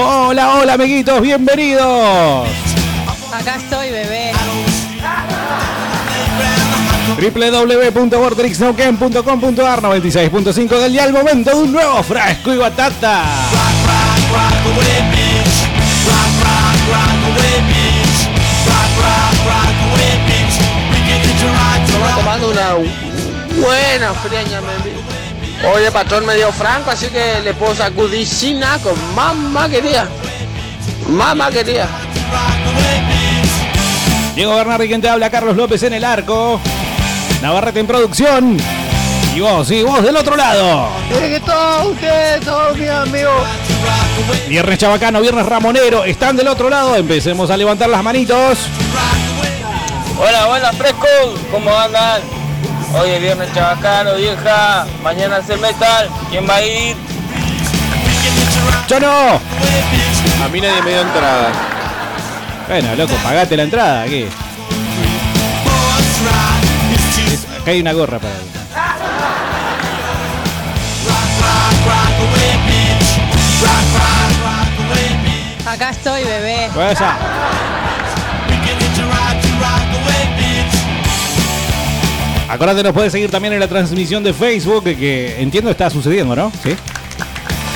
Hola, hola, amiguitos, bienvenidos. Acá estoy, bebé. www.vortexnauquén.com.ar 96.5 del día al momento de un nuevo fresco y batata. Tomando una buena freña, me Oye, patrón me dio franco, así que le puedo sacudir sin con mamá quería. Mamá quería. Diego Bernardi, quien te habla, Carlos López en el arco. Navarrete en producción. Y vos, sí, vos del otro lado. que todos ustedes, todos mis amigos. Viernes chabacano, viernes ramonero, están del otro lado. Empecemos a levantar las manitos. Hola, hola, fresco. ¿Cómo andan? Hoy es viernes chabacano, vieja. Mañana es el metal. ¿Quién va a ir? Yo no. A mí nadie me dio entrada. Bueno, loco, pagate la entrada aquí. Acá hay una gorra para ti. Acá estoy, bebé. Pues ya. Acordate, nos puedes seguir también en la transmisión de Facebook, que, que entiendo está sucediendo, ¿no? Sí.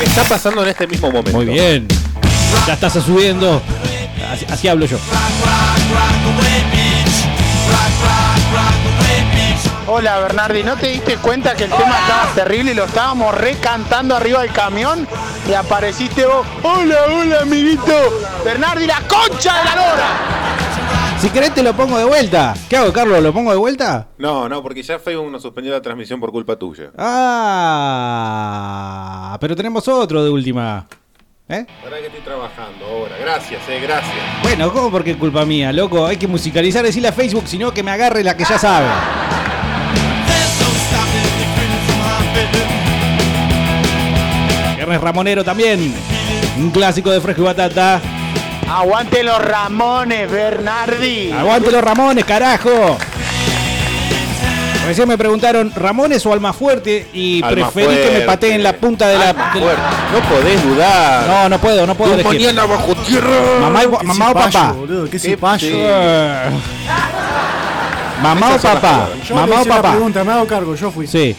Está pasando en este mismo momento. Muy bien. Ya estás subiendo. Así, así hablo yo. Hola Bernardi, ¿no te diste cuenta que el tema estaba terrible y lo estábamos recantando arriba del camión? Y apareciste vos. Hola, hola amiguito. Bernardi, la concha de la lora. Si querés te lo pongo de vuelta. ¿Qué hago, Carlos? ¿Lo pongo de vuelta? No, no, porque ya Facebook nos suspendió la transmisión por culpa tuya. Ah, pero tenemos otro de última. ¿Eh? Para que estoy trabajando ahora. Gracias, eh, gracias. Bueno, ¿cómo porque es culpa mía, loco? Hay que musicalizar, decirle a Facebook, sino que me agarre la que ya sabe. Viernes Ramonero también. Un clásico de fresco y batata. Aguante los Ramones, Bernardi. Aguante los Ramones, carajo. Recién me preguntaron, ¿Ramones o Almafuerte? Y preferí que me pateen la punta de la. de la- Fuerte. No podés dudar. No, no puedo, no puedo elegir. mañana bajo tierra. Mamá, y- mamá o papá. boludo, qué Qué. Mamá o papá. Yo Mamá o papá. pregunta, me hago cargo, yo fui. Sí.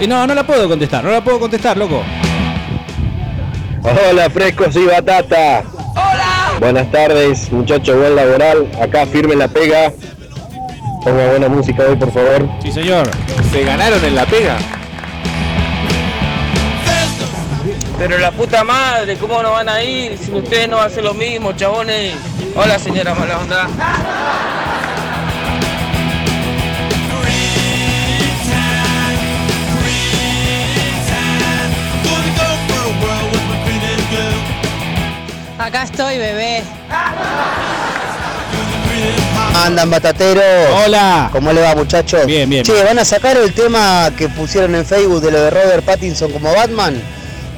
Y no, no la puedo contestar, no la puedo contestar, loco. Hola, frescos y batata. Buenas tardes, muchachos, buen laboral. Acá firme la pega. Ponga buena música hoy, por favor. Sí, señor. Se ganaron en la pega. Pero la puta madre, ¿cómo no van a ir si ustedes no hacen lo mismo, chabones? Hola, señora mala onda. Acá estoy, bebé. Andan batateros. Hola. ¿Cómo le va, muchachos? Bien, bien. Che, ¿van a sacar el tema que pusieron en Facebook de lo de Robert Pattinson como Batman?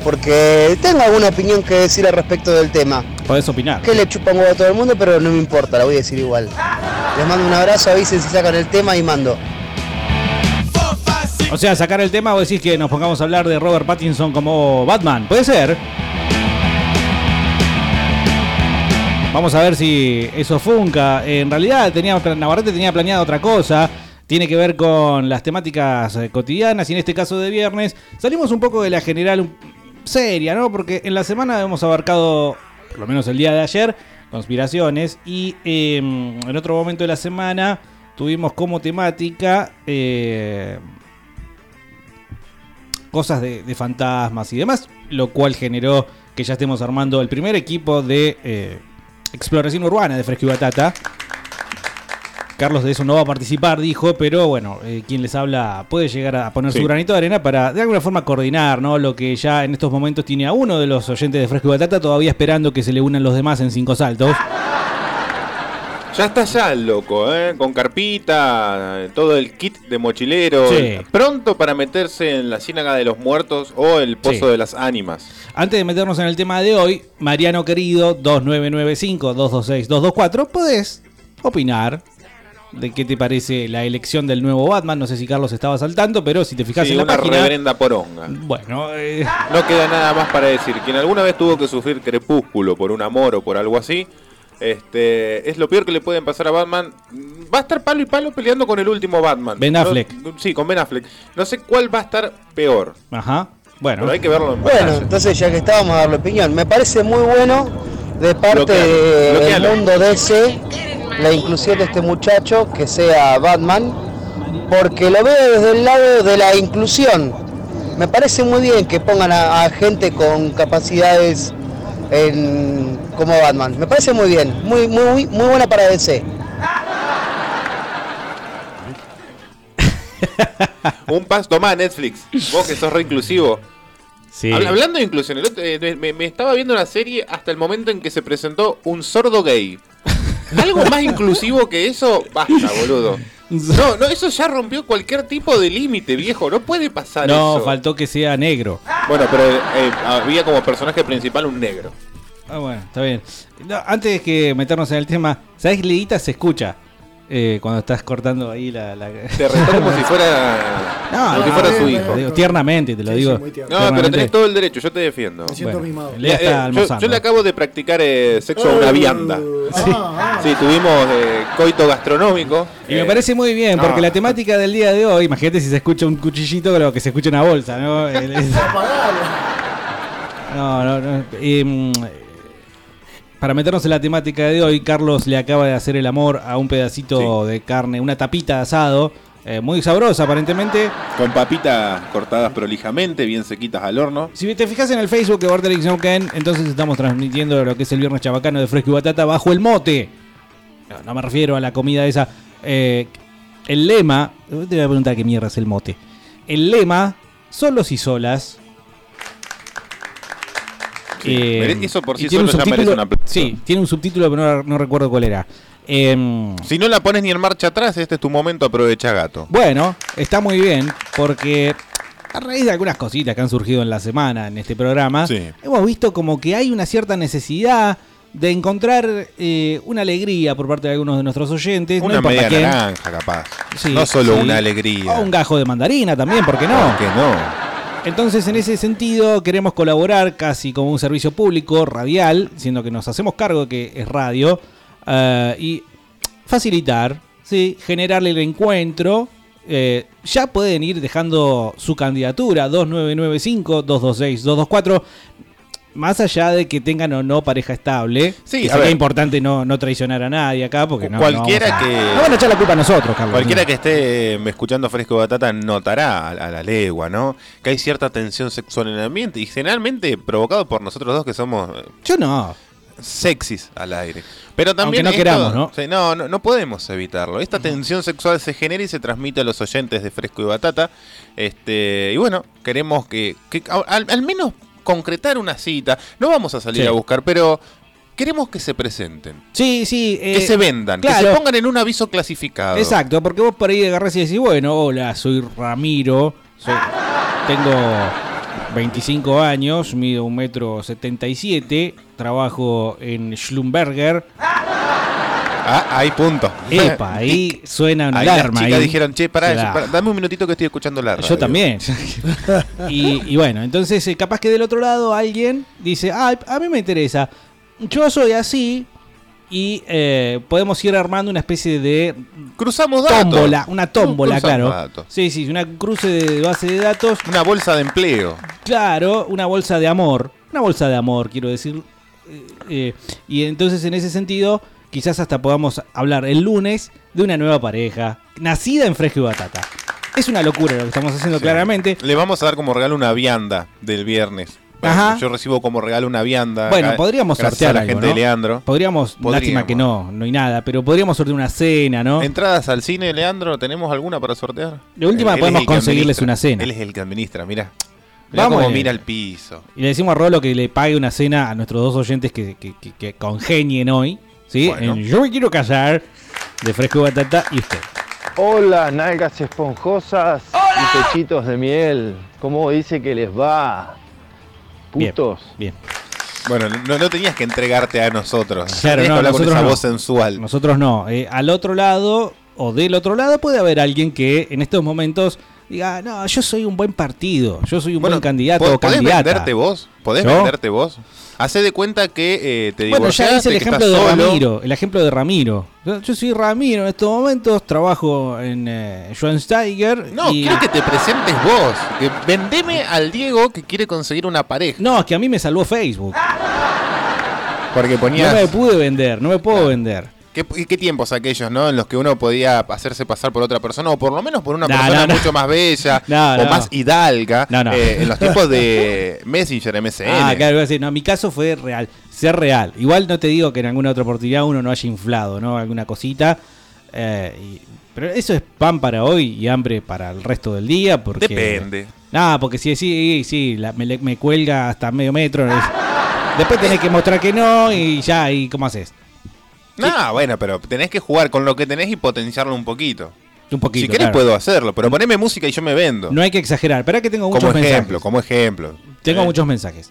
Porque tengo alguna opinión que decir al respecto del tema. Podés opinar. Que le chupa un huevo a todo el mundo, pero no me importa, la voy a decir igual. Les mando un abrazo, avisen si sacan el tema y mando. O sea, sacar el tema o decís que nos pongamos a hablar de Robert Pattinson como Batman. Puede ser. Vamos a ver si eso funca. En realidad, tenía, Navarrete tenía planeado otra cosa. Tiene que ver con las temáticas eh, cotidianas y en este caso de viernes. Salimos un poco de la general seria, ¿no? Porque en la semana hemos abarcado, por lo menos el día de ayer, conspiraciones. Y eh, en otro momento de la semana tuvimos como temática eh, cosas de, fantasmas y demás, lo cual generó que ya estemos armando el primer equipo de eh, exploración urbana de Fresco y Batata. Carlos de eso no va a participar, dijo, pero bueno, eh, quien les habla puede llegar a poner Sí. su granito de arena para de alguna forma coordinar, ¿no? Lo que ya en estos momentos tiene a uno de los oyentes de Fresco y Batata, todavía esperando que se le unan los demás en cinco saltos. Ya está ya el loco, ¿eh? Con carpita, todo el kit de mochilero. Sí. Pronto para meterse en la ciénaga de los muertos o el pozo Sí. de las ánimas. Antes de meternos en el tema de hoy, Mariano querido, 2995-226-224, podés opinar, de qué te parece la elección del nuevo Batman. No sé si Carlos estaba saltando, pero si te fijas Sí, en la una página. reverenda poronga. Bueno, eh, No queda nada más para decir. Quien alguna vez tuvo que sufrir crepúsculo por un amor o por algo así, este, es lo peor que le pueden pasar a Batman. Va a estar palo y palo peleando con el último Batman. Ben No- Affleck. sí, con Ben Affleck. No sé cuál va a estar peor, ajá. Bueno, pero hay que verlo en Bueno, pantalla. entonces ya que estábamos a dar la opinión, me parece muy bueno de parte del bloquealo. mundo DC la inclusión de este muchacho que sea Batman, porque lo veo desde el lado de la inclusión. Me parece muy bien que pongan a, a gente con capacidades en- como Batman. Me parece muy bien, muy, muy, muy buena para DC. Un paso, tomá Netflix. Vos que sos re inclusivo. sí. Habla- Hablando de inclusión, el otro- eh, me, me estaba viendo una serie hasta el momento en que se presentó un sordo gay. Algo más inclusivo que eso, basta, boludo. No, no, eso ya rompió cualquier tipo de límite, viejo. No puede pasar No, eso. faltó que sea negro. Bueno, pero eh, había como personaje principal un negro. Ah, bueno, está bien. No, antes de que meternos en el tema, ¿sabes? Leguita se escucha eh, cuando estás cortando ahí la. la... Te retó como si fuera, No, como si fuera no, su no, hijo. digo, tiernamente, te lo Sí, digo. sí. No, pero tenés todo el derecho, yo te defiendo. Me siento Bueno, mimado. Lea Eh, está yo, le acabo de practicar eh, sexo a una vianda. Ah, ah. Sí, tuvimos eh, coito gastronómico. Y me Eh, parece muy bien, porque no. la temática del día de hoy, imagínate si se escucha un cuchillito, creo que se escucha una bolsa, ¿no? No, no, no. Para meternos en la temática de hoy, Carlos le acaba de hacer el amor a un pedacito de carne, una tapita de asado, eh, muy sabrosa aparentemente. Con papitas cortadas prolijamente, bien sequitas al horno. Si te fijas en el Facebook de Borderix No Ken, entonces estamos transmitiendo lo que es el viernes chabacano de fresco y batata bajo el mote. No, no me refiero a la comida esa. Eh, el lema, te voy a preguntar qué mierda es el mote. El lema, solos y solas. Eh, eso por sí solo ya merece subtítulo- un aplauso. Sí, tiene un subtítulo, pero no, no recuerdo cuál era. Em, Si no la pones ni en marcha atrás, este es tu momento, aprovecha gato. Bueno, está muy bien porque a raíz de algunas cositas que han surgido en la semana en este programa, Sí. hemos visto como que hay una cierta necesidad de encontrar eh, una alegría por parte de algunos de nuestros oyentes. no Una importa media naranja, capaz. Sí, no solo sí. una alegría. O un gajo de mandarina también, ¿por qué no? Que no. Entonces, en ese sentido, queremos colaborar casi como un servicio público radial, siendo que nos hacemos cargo de que es radio, eh, y facilitar, ¿sí? generarle el encuentro. Eh, ya pueden ir dejando su candidatura 2995-226-224. Más allá de que tengan o no pareja estable, Sí, que sería ver. importante no, no traicionar a nadie acá, porque no, Cualquiera no a- que- No van a echar la culpa a nosotros, Carlos. Cualquiera que esté eh, escuchando Fresco Batata notará a, a la legua, ¿no? Que hay cierta tensión sexual en el ambiente y generalmente provocado por nosotros dos que somos eh, Yo no. sexys al aire. Pero también Aunque no queramos, ¿no? Sí, no, no, no podemos evitarlo. Esta tensión sexual se genera y se transmite a los oyentes de Fresco y Batata. Este, y bueno, queremos que, que al menos concretar una cita. No vamos a salir Sí. a buscar, pero queremos que se presenten. Sí, sí. que eh, se vendan, que se pongan en un aviso clasificado. Exacto, porque vos por ahí agarrás y decís, bueno, hola, soy Ramiro, soy- tengo 25 años, mido un metro 77, trabajo en Schlumberger. Ah, ahí punto. Epa, ahí suena una Ahí las alarma. chicas ahí. dijeron, che, pará, Claro. pará, dame un minutito que estoy escuchando la radio. Yo también. y, y bueno, entonces eh, capaz que del otro lado alguien dice, ah, a mí me interesa. Yo soy así y eh, podemos ir armando una especie de Cruzamos datos. tómbola, una tómbola, Cruzamos claro. datos. Sí, sí, una cruce de base de datos. Una bolsa de empleo. Claro, una bolsa de amor. Una bolsa de amor, quiero decir. Eh, eh, y entonces, en ese sentido, quizás hasta podamos hablar el lunes de una nueva pareja, nacida en Fresco y Batata. Es una locura lo que estamos haciendo, claramente. Le vamos a dar como regalo una vianda del viernes. Ajá. Yo recibo como regalo una vianda. Bueno, acá, podríamos sortear a la algo, gente ¿no? de Leandro. Podríamos, Podríamos. lástima que no, no hay nada, pero podríamos sortear una cena, ¿no? Entradas al cine, Leandro, ¿tenemos alguna para sortear? De última podemos conseguirles una cena. Él es el que administra, mira. Mirá Vamos, mira el piso. Y le decimos a Rolo que le pague una cena a nuestros dos oyentes que, que- que- que congenien hoy. ¿Sí? Bueno. En Yo me quiero casar de Fresco y Batata y usted. Hola, nalgas esponjosas y pechitos de miel. ¿Cómo dice que les va? Putos. Bien. Bueno, no, no tenías que entregarte a nosotros. Claro, no, hablar con nosotros esa no. voz sensual. Nosotros no. Eh, al otro lado o del otro lado puede haber alguien que en estos momentos diga, no, yo soy un buen partido, yo soy un Bueno, buen candidato ¿po- o ¿Podés candidata. venderte vos? ¿Podés ¿Yo? venderte vos? Hacé de cuenta que eh, te Bueno, ya divorciaste, es el ejemplo de solo. Ramiro, el ejemplo de Ramiro. Yo, yo soy Ramiro en estos momentos, trabajo en eh, Schweinsteiger. No, y- quiero que te presentes vos. Que vendeme al Diego que quiere conseguir una pareja. No, es que a mí me salvó Facebook. Porque No ponías... me pude vender, no me puedo vender. ¿Qué, tiempos aquellos, no? En los que uno podía hacerse pasar por otra persona, o por lo menos por una No, persona no, no. mucho más bella, o más hidalga, eh, en los tiempos de Messenger, MSN. Ah, claro, iba a decir, no, mi caso fue real, ser real. Igual no te digo que en alguna otra oportunidad uno no haya inflado, ¿no? Alguna cosita. eh, y- pero eso es pan para hoy y hambre para el resto del día, porque... Depende. No, porque si sí, sí, la- me, cuelga hasta medio metro. es- Después tenés que mostrar que no y ya, ¿y cómo haces? No, bueno, pero tenés que jugar con lo que tenés y potenciarlo un poquito. Un poquito. si querés claro. puedo hacerlo, pero poneme música y yo me vendo. No hay que exagerar. Espera que tengo muchos como ejemplo, mensajes. como ejemplo. Tengo Eh, muchos mensajes.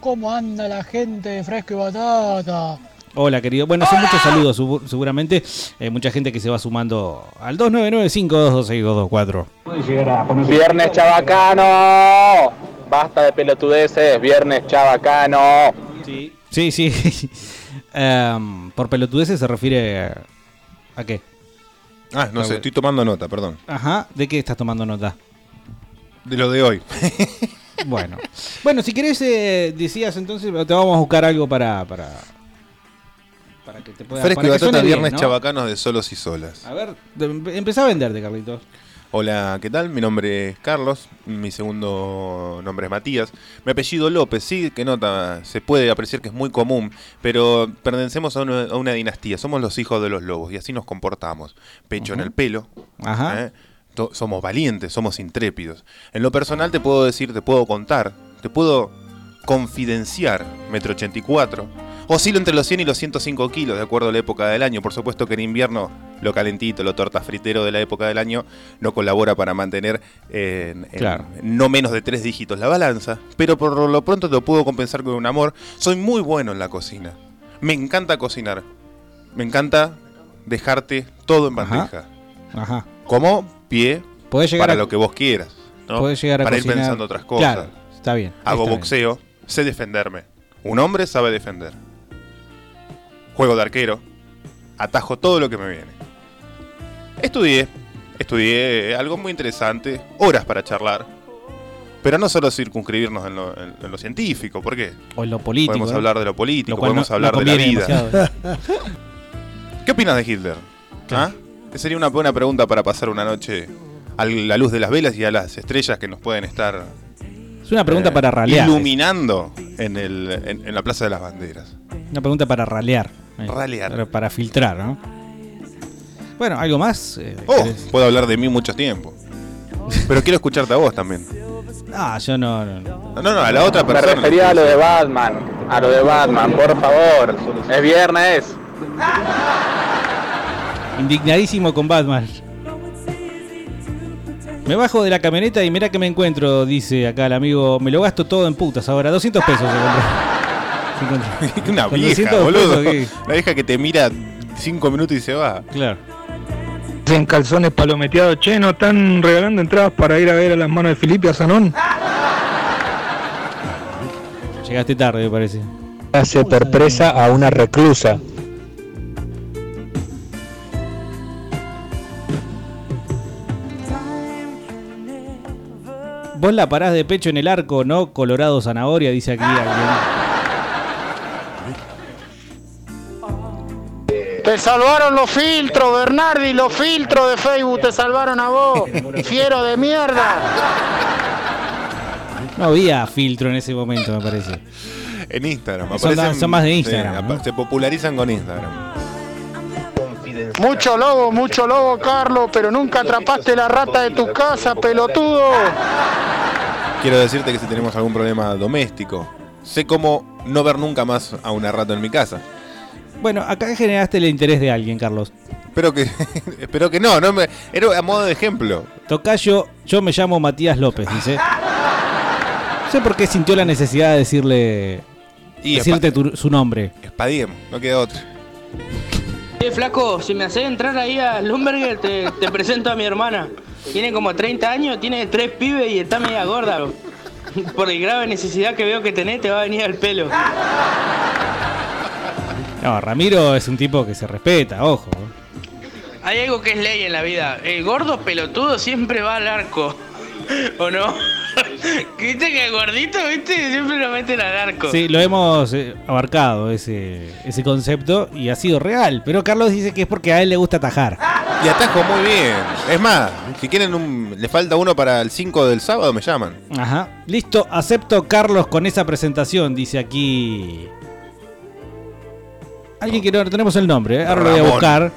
¿Cómo anda la gente de Fresco y Batata? Hola, querido. Bueno, son muchos saludos, seguramente. Eh, mucha gente que se va sumando al 299-5226224. Viernes chabacano. Basta de pelotudeces. Viernes chabacano. Sí, sí. Em, por pelotudeces se refiere a, ¿a qué? Ah, no sé, estoy tomando nota, perdón. Ajá, ¿de qué estás tomando nota? De lo de hoy. Bueno, bueno, si querés, eh, decías entonces, te vamos a buscar algo para. para, para que te pueda Fresco para y batata, viernes ¿no? chabacanos de solos y solas. A ver, empezá a venderte, Carlitos. Hola, ¿qué tal? Mi nombre es Carlos, mi segundo nombre es Matías. Mi apellido López, sí, que nota, se puede apreciar que es muy común, pero pertenecemos a una, a una dinastía, somos los hijos de los lobos y así nos comportamos. Pecho en el pelo, Ajá. ¿eh? Somos valientes, somos intrépidos. En lo personal te puedo decir, te puedo contar, te puedo confidenciar, metro 84. Oscilo entre los 100 y los 105 kilos, de acuerdo a la época del año. Por supuesto que en invierno lo calentito, lo torta fritero de la época del año no colabora para mantener eh, en- no menos de tres dígitos la balanza. Pero por lo pronto te lo puedo compensar con un amor. Soy muy bueno en la cocina. Me encanta cocinar. Me encanta dejarte todo en bandeja. Ajá. Como pie para a- lo que vos quieras. ¿no? Podés llegar a para cocinar. ir pensando otras cosas. Claro, está bien. Hago está bien. Sé defenderme. Un hombre sabe defender. Juego de arquero, atajo todo lo que me viene. Estudié, estudié algo muy interesante, horas para charlar. Pero no solo circunscribirnos en lo, en- en lo científico, ¿por qué? O en lo político. podemos ¿eh? hablar de lo político, Lo podemos no- hablar no de la vida. demasiado. ¿Qué opinas de Hitler? ¿Ah? Que sería una buena pregunta para pasar una noche a la luz de las velas y a las estrellas que nos pueden estar Es una pregunta eh, para ralear. iluminando en, el, en, en la Plaza de las Banderas. Una pregunta para ralear. eh, Ralear. Para, para filtrar, ¿no? Bueno, ¿algo más? Eh, Oh, puedo hablar de mí mucho tiempo. Pero quiero escucharte a vos también. Ah, yo no. no, no. No, no, a la otra Me persona. refería a lo de Batman. A lo de Batman, por favor. Es viernes. Indignadísimo con Batman. Me bajo de la camioneta y mira que me encuentro, dice acá el amigo. Me lo gasto todo en putas ahora. 200 pesos se compró. Se. Una vieja, 200 boludo. Una vieja que te mira cinco minutos y se va. Claro. En calzones palometeados, che, ¿no están regalando entradas para ir a ver a las manos de Felipe a Sanón? Llegaste tarde, me parece. hace perpresa a una reclusa. Vos la parás de pecho en el arco, ¿no? Colorado zanahoria, dice aquí alguien. Te salvaron los filtros, Bernardi, los filtros de Facebook te salvaron a vos. Fiero de mierda. No había filtro en ese momento, me parece. En Instagram. Son aparecen- más- son más de Instagram. Se popularizan con Instagram. Mucho lobo, mucho lobo, Carlos, pero nunca atrapaste la rata de tu casa, pelotudo. Quiero decirte que si tenemos algún problema doméstico, sé cómo no ver nunca más a una rata en mi casa. Bueno, acá generaste el interés de alguien, Carlos. Espero que, espero que no, no me, era a modo de ejemplo. Tocayo, yo me llamo Matías López, dice. No sé por qué sintió la necesidad de decirle. Y decirte tu- su nombre. Espadiemos, no queda otra. Eh, flaco, si me haces entrar ahí a Lumberger, te, te presento a mi hermana. Tiene como 30 años, tiene tres pibes y está media gorda. bro. Por el grave necesidad que veo que tenés, te va a venir al pelo. No, Ramiro es un tipo que se respeta, ojo. Hay algo que es ley en la vida. El gordo pelotudo siempre va al arco. ¿O no? ¿Viste que el gordito, viste? Siempre lo meten al arco. Sí, lo hemos eh, abarcado ese, ese concepto y ha sido real. Pero Carlos dice que es porque a él le gusta atajar. Y atajo muy bien. Es más, si quieren un. Le falta uno para el 5 del sábado, me llaman. Ajá. Listo, acepto Carlos con esa presentación, dice aquí. Alguien que no tenemos el nombre, ¿eh? ahora lo voy a buscar.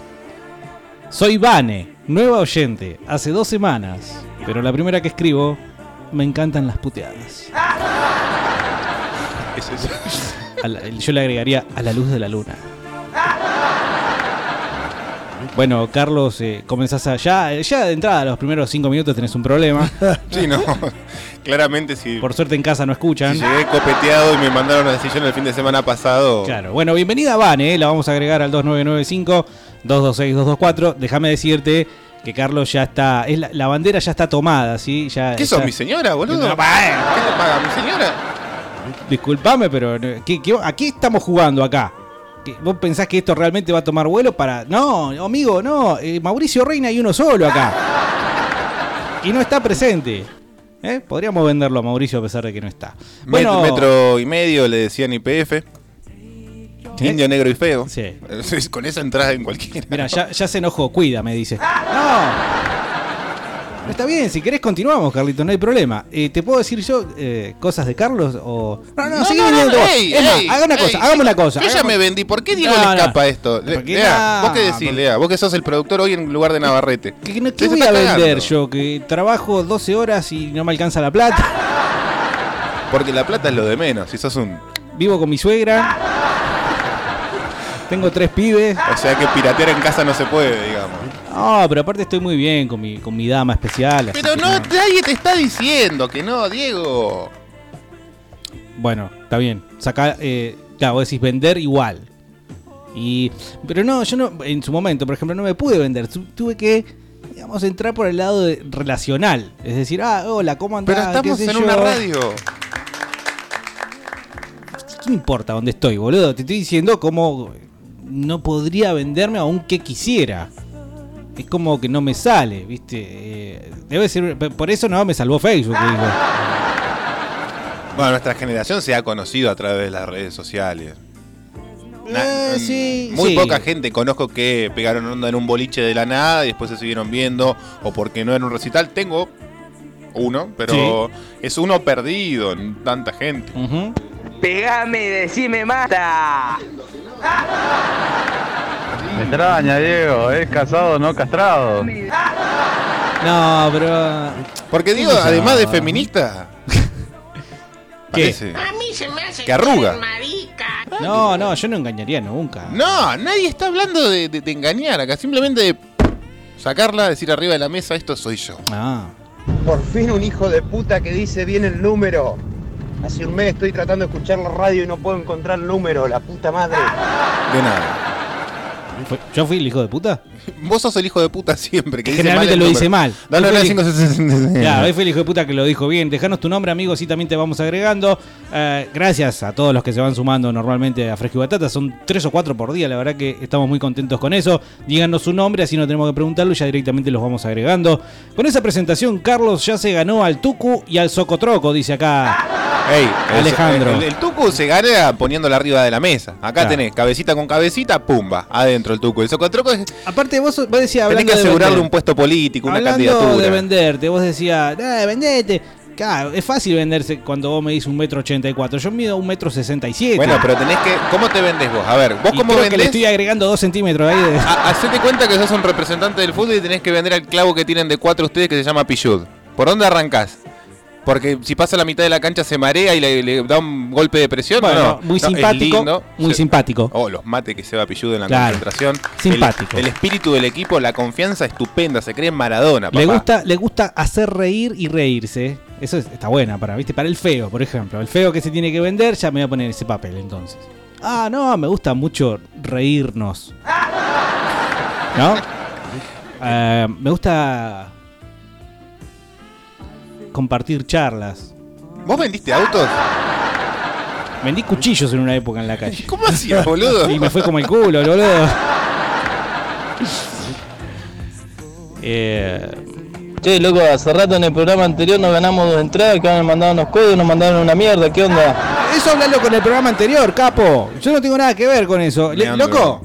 Soy Vane, nueva oyente, hace dos semanas. Pero la primera que escribo, me encantan las puteadas. Es eso. A la- yo le agregaría a la luz de la luna. Bueno, Carlos, eh, comenzás a. Ya, ya de entrada, a los primeros cinco minutos tenés un problema. Sí, no. Claramente, si, Por suerte en casa no escuchan. si llegué copeteado y me mandaron a sillón el fin de semana pasado. Claro, bueno, bienvenida Vane, eh, la vamos a agregar al 2995-226-224. Déjame decirte que Carlos ya está, es la, la bandera ya está tomada, ¿sí? Ya ¿Qué está- sos, mi señora, boludo? No, ¿Qué te paga, mi señora? Disculpame, pero eh, ¿qué, qué, ¿a qué estamos jugando acá? ¿Qué- ¿Vos pensás que esto realmente va a tomar vuelo para...? No, amigo, no. eh, Mauricio Reina hay uno solo acá. Y no está presente. ¿Eh? Podríamos venderlo a Mauricio a pesar de que no está. Met- metro y medio le decían IPF. Indio negro y feo. Sí. Con esa entrada en cualquiera. Mira, ya, ya se enojó, cuida, me dice. No. Está bien, si querés continuamos, Carlito, no hay problema. Eh, ¿Te puedo decir yo eh, cosas de Carlos o...? No, no, No, seguí no, ey, Es más, ey, haga una ey, cosa, hagamos una cosa. Yo ya me vendí. ¿Por qué Diego le escapa esto? Le- Lea, vos qué decís, porque- Lea. Vos que sos el productor hoy en lugar de Navarrete. ¿Qué, qué voy a vender cagando. yo? Que trabajo 12 horas y no me alcanza la plata. Porque la plata es lo de menos. Si sos un. Vivo con mi suegra. Tengo tres pibes. O sea que piratear en casa no se puede, digamos. No, pero aparte estoy muy bien con mi, con mi dama especial. Pero que no, nadie te está diciendo que no, Diego. Bueno, está bien. Saca, eh, claro, vos decís vender igual. Y, pero no, yo no, en su momento, por ejemplo, no me pude vender. Tu- tuve que, digamos, entrar por el lado de- relacional. Es decir, ah, hola, ¿cómo andás? Pero estamos ¿Qué sé en yo? una radio. ¿Qué me importa dónde estoy, boludo? Te estoy diciendo cómo no podría venderme aunque quisiera. Es como que no me sale, ¿viste? Eh, debe ser. Por eso no me salvó Facebook, digo. Bueno, nuestra generación se ha conocido a través de las redes sociales. Na- Eh, sí, Muy sí. poca gente conozco que pegaron onda en un boliche de la nada y después se siguieron viendo o porque no era un recital. Tengo uno, pero es uno perdido en tanta gente. Pegame y decime mata. Me extraña, Diego, es casado, no castrado. No, pero. Porque digo, ¿Cómo se además de feminista. ¿Qué? parece Que arruga. No, no, yo no engañaría nunca. No, nadie está hablando de, de- de engañar acá, simplemente de sacarla, decir arriba de la mesa, esto soy yo. Ah. Por fin un hijo de puta que dice bien el número. Hace un mes estoy tratando de escuchar la radio y no puedo encontrar el número, la puta madre. De nada. ¿Fue- ¿Yo fui el hijo de puta? Vos sos el hijo de puta siempre, que dice Generalmente lo dice mal. Dale, dale, fue el- 566. Claro, hoy fue el hijo de puta que lo dijo bien. Dejanos tu nombre, amigos, y también te vamos agregando. Eh, gracias a todos los que se van sumando normalmente a Fresco y Batata. Son tres o cuatro por día, la verdad que estamos muy contentos con eso. Díganos su nombre, así no tenemos que preguntarlo y ya directamente los vamos agregando. Con esa presentación, Carlos ya se ganó al Tucu y al Socotroco, dice acá. El- Alejandro. El, el tucu se gana poniéndola arriba de la mesa. Acá Claro. tenés cabecita con cabecita, pumba, adentro el tucu. El socotroco es. Aparte, vos, vos decías Tenés que asegurarle un puesto político, una Hablando candidatura. de venderte, vos decías, eh, vendete. Claro, es fácil venderse cuando vos me dices un metro ochenta y cuatro. Yo mido un metro sesenta y siete. Bueno, pero tenés que. ¿Cómo te vendes vos? A ver, vos Y cómo creo que le vendés. estoy agregando dos centímetros ahí de... Ha- Hacete cuenta que sos un representante del fútbol y tenés que vender al clavo que tienen de cuatro ustedes que se llama Pillud. ¿Por dónde arrancás? Porque si pasa la mitad de la cancha se marea y le, le da un golpe de presión. Bueno, no, muy no, simpático, lindo. muy Se- simpático. Oh, los mates que se va Pillud en la Claro, concentración. simpático. El, el espíritu del equipo, la confianza estupenda. Se cree en Maradona, papá. Le gusta, le gusta hacer reír y reírse. Eso es- está buena para, ¿viste? Para el feo, por ejemplo. El feo que se tiene que vender, ya me voy a poner ese papel entonces. Ah, no, me gusta mucho reírnos. ¿No? Eh, me gusta compartir charlas. ¿Vos vendiste autos? Vendí cuchillos en una época en la calle. ¿Cómo hacías, boludo? Y me fue como el culo, boludo. Eh, Che, loco, hace rato en el programa anterior nos ganamos dos entradas, que han mandado unos códigos, nos mandaron una mierda, ¿qué onda? Eso hablalo con el programa anterior, capo. Yo no tengo nada que ver con eso. Le- loco,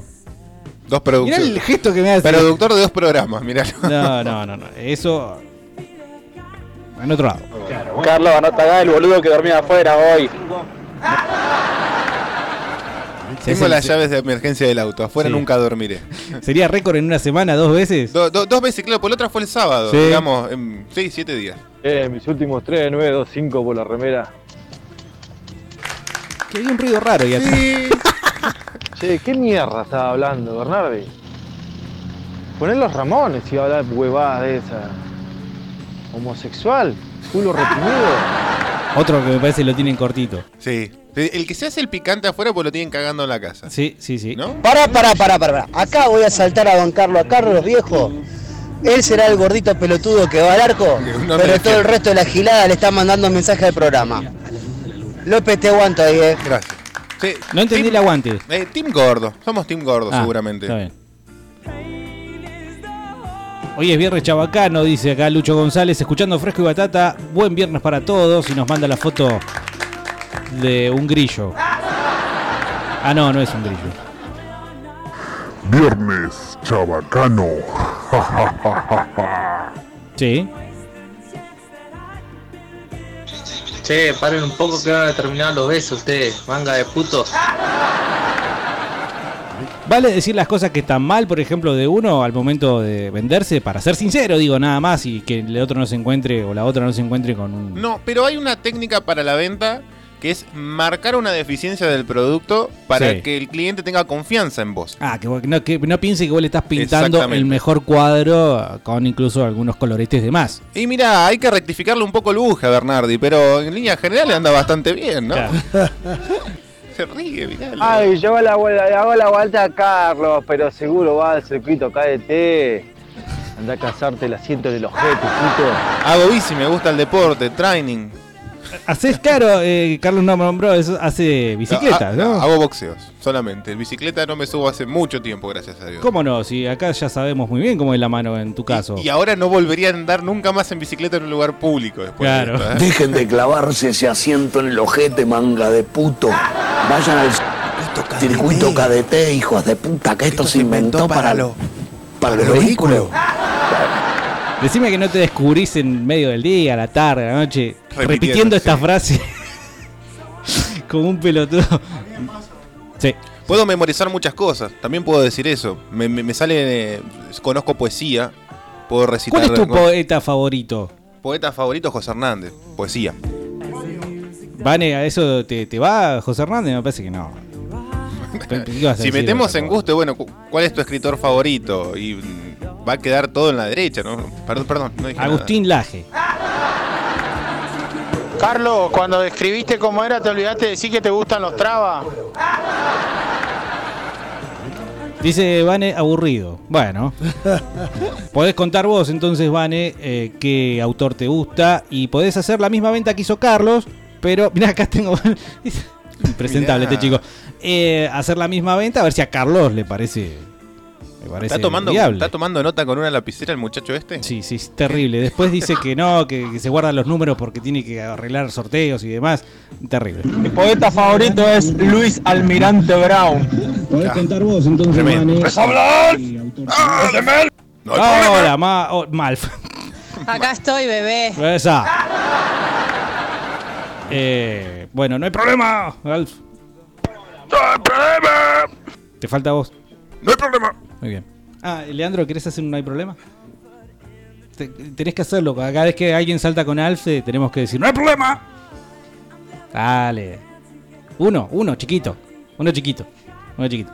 Dos mirá productores. el gesto que me hace. Productor de dos programas, mirá. No, no, no, no. Eso. En otro lado. Carlos, anota acá el boludo que dormía afuera hoy. Tengo las llaves de emergencia del auto. Afuera Sí. nunca dormiré. ¿Sería récord en una semana, dos veces? Do- do- dos veces, claro, por la otra fue el sábado, Sí. digamos, en 6, 7 días. Eh, mis últimos 3, 9, 2, 5 por la remera. Que hay un ruido raro y Che, ¿qué mierda estaba hablando, Bernardi? Poner los Ramones y hablar huevadas de esa. Homosexual, culo reprimido. Otro que me parece lo tienen cortito. Sí. El que se hace el picante afuera, pues lo tienen cagando en la casa. Sí, sí, sí. ¿No? Pará, pará, pará, pará. Acá voy a saltar a Don Carlos, a Carlos viejo. Él será el gordito pelotudo que va al arco, No pero todo el resto de la gilada le está mandando mensaje al programa. López, te aguanto ahí, eh. Gracias. Sí, No entendí el aguante. eh, team Gordo. Somos Team Gordo, Ah, seguramente. Está bien. Hoy es viernes chabacano, dice acá Lucho González, escuchando Fresco y Batata. Buen viernes para todos y nos manda la foto de un grillo. Ah, no, no es un grillo. Viernes chabacano. Sí. Che, paren un poco que van a terminar los besos ustedes, manga de putos. Vale decir las cosas que están mal, por ejemplo, de uno al momento de venderse, para ser sincero, digo nada más, y que el otro no se encuentre o la otra no se encuentre con un. No, pero hay una técnica para la venta que es marcar una deficiencia del producto para Sí. que el cliente tenga confianza en vos. Ah, que, no, que no piense que vos le estás pintando el mejor cuadro con incluso algunos coloretes de más. Y mira, hay que rectificarle un poco el buje a Bernardi, pero en línea general le anda bastante bien, ¿no? Se ríe, mirá. Ay, yo hago la, hago la vuelta a Carlos, pero seguro va al circuito KDT. Anda a cazarte el asiento del ojete, puto. Hago bici, me gusta el deporte, training. Haces claro, eh, Carlos no me nombró, eso hace bicicleta, Ah, ¿no? Hago boxeos, solamente. En bicicleta no me subo hace mucho tiempo, gracias a Dios. ¿Cómo no? Si acá ya sabemos muy bien cómo es la mano en tu caso. Y ahora no volvería a andar nunca más en bicicleta en un lugar público después. Claro. de esto, ¿eh? Dejen de clavarse ese asiento en el ojete, manga de puto. Vayan al circuito KDT, hijos de puta, que esto, se inventó para, lo, para los vehículos. Decime que no te descubrís en medio del día, a la tarde, a la noche, repitiendo, Repitiendo, esta sí. frase como un pelotudo. Sí. Puedo memorizar muchas cosas, también puedo decir eso. Me, me- me sale. eh, conozco poesía, puedo recitar. ¿Cuál es tu poeta favorito? Poeta favorito, José Hernández, poesía. Vane, ¿a eso te, te va, José Hernández? Me parece que no. Pe- ¿qué ibas a Si metemos en gusto, bueno, cu- ¿cuál es tu escritor favorito? Y va a quedar todo en la derecha, ¿no? Perdón, perdón, no dije nada. Agustín Laje. Carlos, cuando describiste cómo era, te olvidaste de decir que te gustan los trabas. Dice Vane, aburrido. Bueno. podés contar vos entonces, Vane, eh, qué autor te gusta y podés hacer la misma venta que hizo Carlos, pero mirá, acá tengo... es Impresentable Mirá. este chico. Eh, hacer la misma venta, a ver si a Carlos le parece... Parece ¿Está tomando, viable. ¿Está tomando nota con una lapicera el muchacho este? Sí, sí, es terrible. Después dice que no, que, que se guardan los números porque tiene que arreglar sorteos y demás. Terrible. Mi poeta favorito es Luis Almirante Brown. Podés contar vos entonces, Tremendo. Vane. ¡Empezó a hablar! ¡Ah, de Mel! Hola, ma oh, Malf. Acá estoy, bebé. Esa. Eh, bueno, no hay problema, Alf. ¡No hay problema! Te falta vos. ¡No hay problema! Muy bien. Ah, Leandro, ¿querés hacer un no hay problema? Te- tenés que hacerlo. Cada vez que alguien salta con Alf, eh, tenemos que decir ¡No hay problema! Dale. Uno, uno, chiquito. Uno chiquito. Uno chiquito.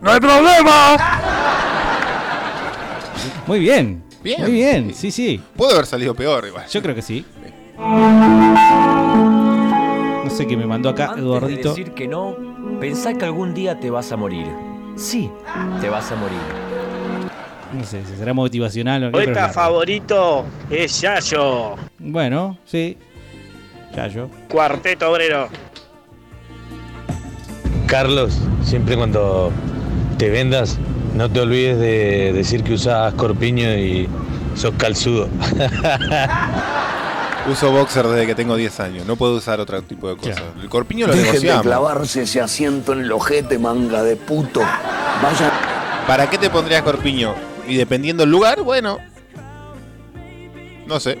¡No hay problema! Muy bien. Bien. Muy bien, sí, sí. Puede haber salido peor igual. Yo creo que sí. No sé qué me mandó acá Antes de Eduardito. decir que no, pensá que algún día te vas a morir. Sí, te vas a morir. No sé si será motivacional o qué. Poeta claro. favorito es Yayo. Bueno, sí. Ya yo. Cuarteto obrero. Carlos, siempre cuando te vendas, no te olvides de decir que usas corpiño y sos calzudo. Uso boxer desde que tengo 10 años. No puedo usar otro tipo de cosas. El corpiño lo Dejen de negociamos. clavarse ese asiento en el ojete, manga de puto. Vayan. ¿Para qué te pondrías corpiño? Y dependiendo el lugar, bueno. No sé.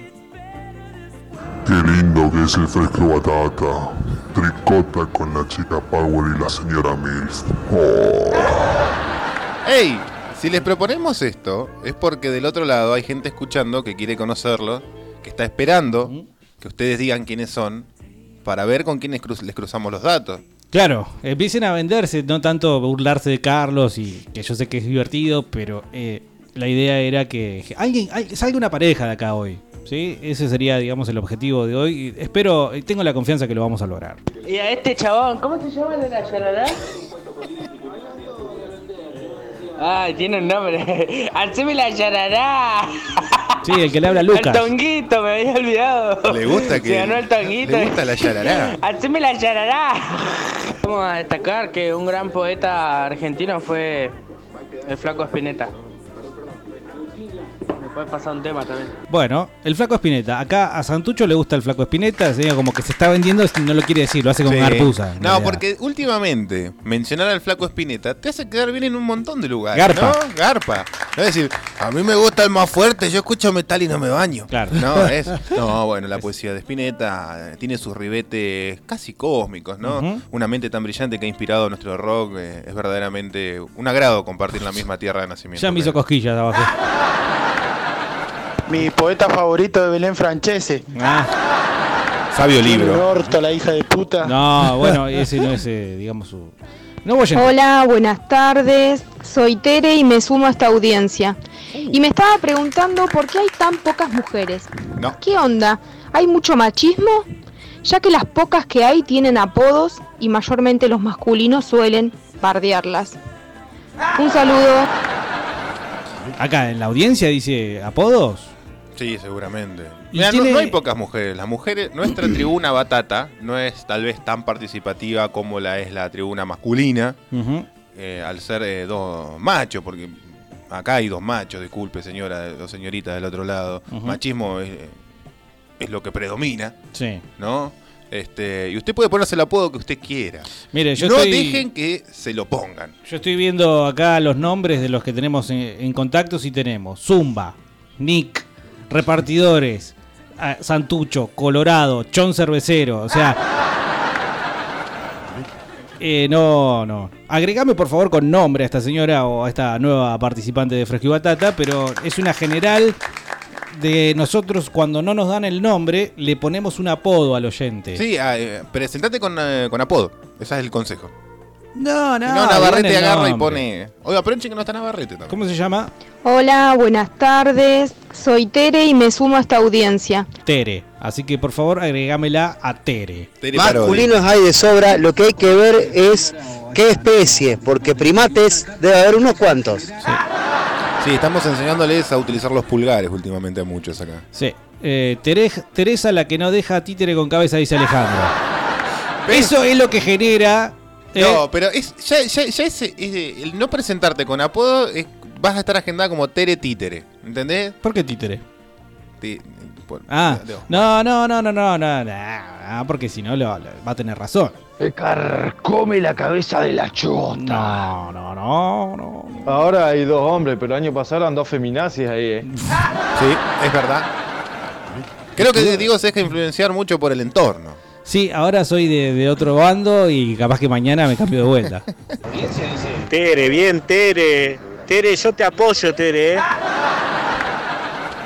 Qué lindo que es el fresco batata. Tricota con la chica Power y la señora Milf. Oh. ¡Ey! Si les proponemos esto, es porque del otro lado hay gente escuchando que quiere conocerlo, que está esperando que ustedes digan quiénes son, para ver con quiénes cruz- les cruzamos los datos. Claro, empiecen a venderse, no tanto burlarse de Carlos y que yo sé que es divertido, pero eh, la idea era que alguien ay, salga una pareja de acá hoy. ¿sí? Ese sería, digamos, el objetivo de hoy. Y espero, y tengo la confianza que lo vamos a lograr. Y a este chabón, ¿cómo se llama el de la yarará? Ay, tiene un nombre. ¡Haceme la yarará! Sí, el que le habla a Lucas. El tonguito, me había olvidado. Le gusta que- Se ganó el tonguito. le gusta la yarará. ¡Haceme la yarará! Vamos a destacar que un gran poeta argentino fue el Flaco Espineta. Me puedes pasar un tema también. Bueno, el flaco Espineta. Acá a Santucho le gusta el flaco Espineta, sería como que se está vendiendo y no lo quiere decir, lo hace con Sí. No, realidad. porque últimamente mencionar al flaco Espineta te hace quedar bien en un montón de lugares. Garpa. ¿no? Garpa. No es decir, a mí me gusta el más fuerte, yo escucho metal y no me baño. Claro. No, es. No, bueno, la poesía de Spinetta eh, tiene sus ribetes casi cósmicos, ¿no? Una mente tan brillante que ha inspirado nuestro rock. eh, es verdaderamente un agrado compartir la misma tierra de nacimiento. Ya me hizo cosquillas abajo. Mi poeta favorito de Belén Francese. Sabio Tiene libro. orto, la hija de puta. No, bueno, ese no es, eh, digamos, su. No voy a Hola, buenas tardes. Soy Tere y me sumo a esta audiencia. Y me estaba preguntando por qué hay tan pocas mujeres. No. ¿Qué onda? ¿Hay mucho machismo? Ya que las pocas que hay tienen apodos y mayormente los masculinos suelen bardearlas. Un saludo. Acá en la audiencia dice apodos. Sí, seguramente. Mira, no- tiene- no, hay pocas mujeres. Las mujeres, nuestra tribuna batata no es tal vez tan participativa como la es la tribuna masculina, eh, al ser eh, dos machos, porque acá hay dos machos, disculpe señora o señorita del otro lado. Machismo es, es lo que predomina, Sí. ¿no? Este, y usted puede ponerse el apodo que usted quiera. Mire, yo no estoy- dejen que se lo pongan. Yo estoy viendo acá los nombres de los que tenemos en, en contactos y tenemos Zumba, Nick, repartidores, Santucho, Colorado, Chon Cervecero, o sea... Eh, no, no. Agregame por favor con nombre a esta señora o a esta nueva participante de Fresco Batata, pero es una general de nosotros cuando no nos dan el nombre le ponemos un apodo al oyente. Sí, ah, eh, presentate con, eh, con apodo. Ese es el consejo. No, no. Si no, Navarrete agarra y pone. Oiga, pero que no está Navarrete también. ¿Cómo se llama? Hola, buenas tardes. Soy Tere y me sumo a esta audiencia. Tere. Así que por favor agregámela a Tere. Masculinos hay de sobra, lo que hay que ver es qué especie, porque primates debe haber unos cuantos. Sí, estamos enseñándoles a utilizar los pulgares últimamente a muchos acá. Sí. Eh, Tere- Teresa, la que no deja títere con cabeza, dice Alejandro. Eso es lo que genera. Eh, No, pero es, ya, ya- ya ese- ese- el no presentarte con apodo es- vas a estar agendada como Tere Títere. ¿Entendés? ¿Por qué títere? Ti- por- Ah, de- no, no, no, no, no, no, no, porque si no lo, lo- va a tener razón. Me carcome la cabeza de la chota. No, no, no, no. Ahora hay dos hombres, pero el año pasado eran dos feminazis ahí, eh. Sí, es verdad. Creo que Diego se deja influenciar mucho por el entorno. Sí, ahora soy de, de otro bando y capaz que mañana me cambio de vuelta. Tere, bien, Tere. Tere, yo te apoyo, Tere. ¿eh?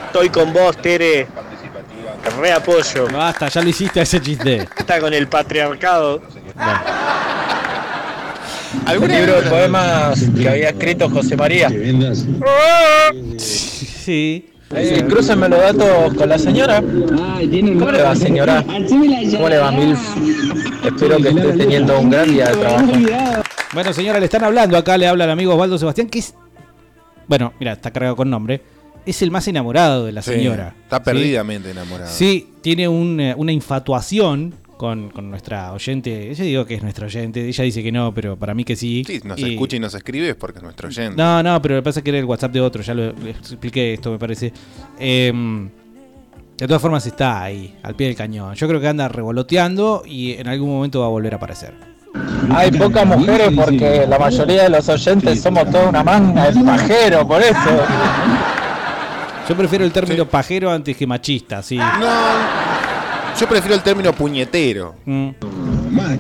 Estoy con vos, Tere. Te Re apoyo. Basta, ya lo hiciste ese chiste. Está con el patriarcado. El libro de poemas que había escrito José María. Sí. Eh, los datos con la señora. ¿Cómo le va, señora? ¿Cómo le va, Milf? Espero que esté teniendo un gran día de trabajo. Bueno, señora, le están hablando. Acá le habla el amigo Osvaldo Sebastián, que es. Bueno, mira, está cargado con nombre. Es el más enamorado de la Sí, señora. está ¿sí? perdidamente enamorado. Sí, tiene un, eh, una infatuación con, con nuestra oyente. Yo digo que es nuestra oyente. Ella dice que no, pero para mí que sí. Sí, nos Y- escucha y nos escribe es porque es nuestro oyente. No, no, pero lo que pasa es que era el WhatsApp de otro. Ya lo expliqué esto, me parece. Em, de todas formas, está ahí, al pie del cañón. Yo creo que anda revoloteando y en algún momento va a volver a aparecer. Hay pocas mujeres porque la mayoría de los oyentes somos toda una manga de pajero, por eso. Yo prefiero el término pajero antes que machista, sí. Yo prefiero el término puñetero. Mm.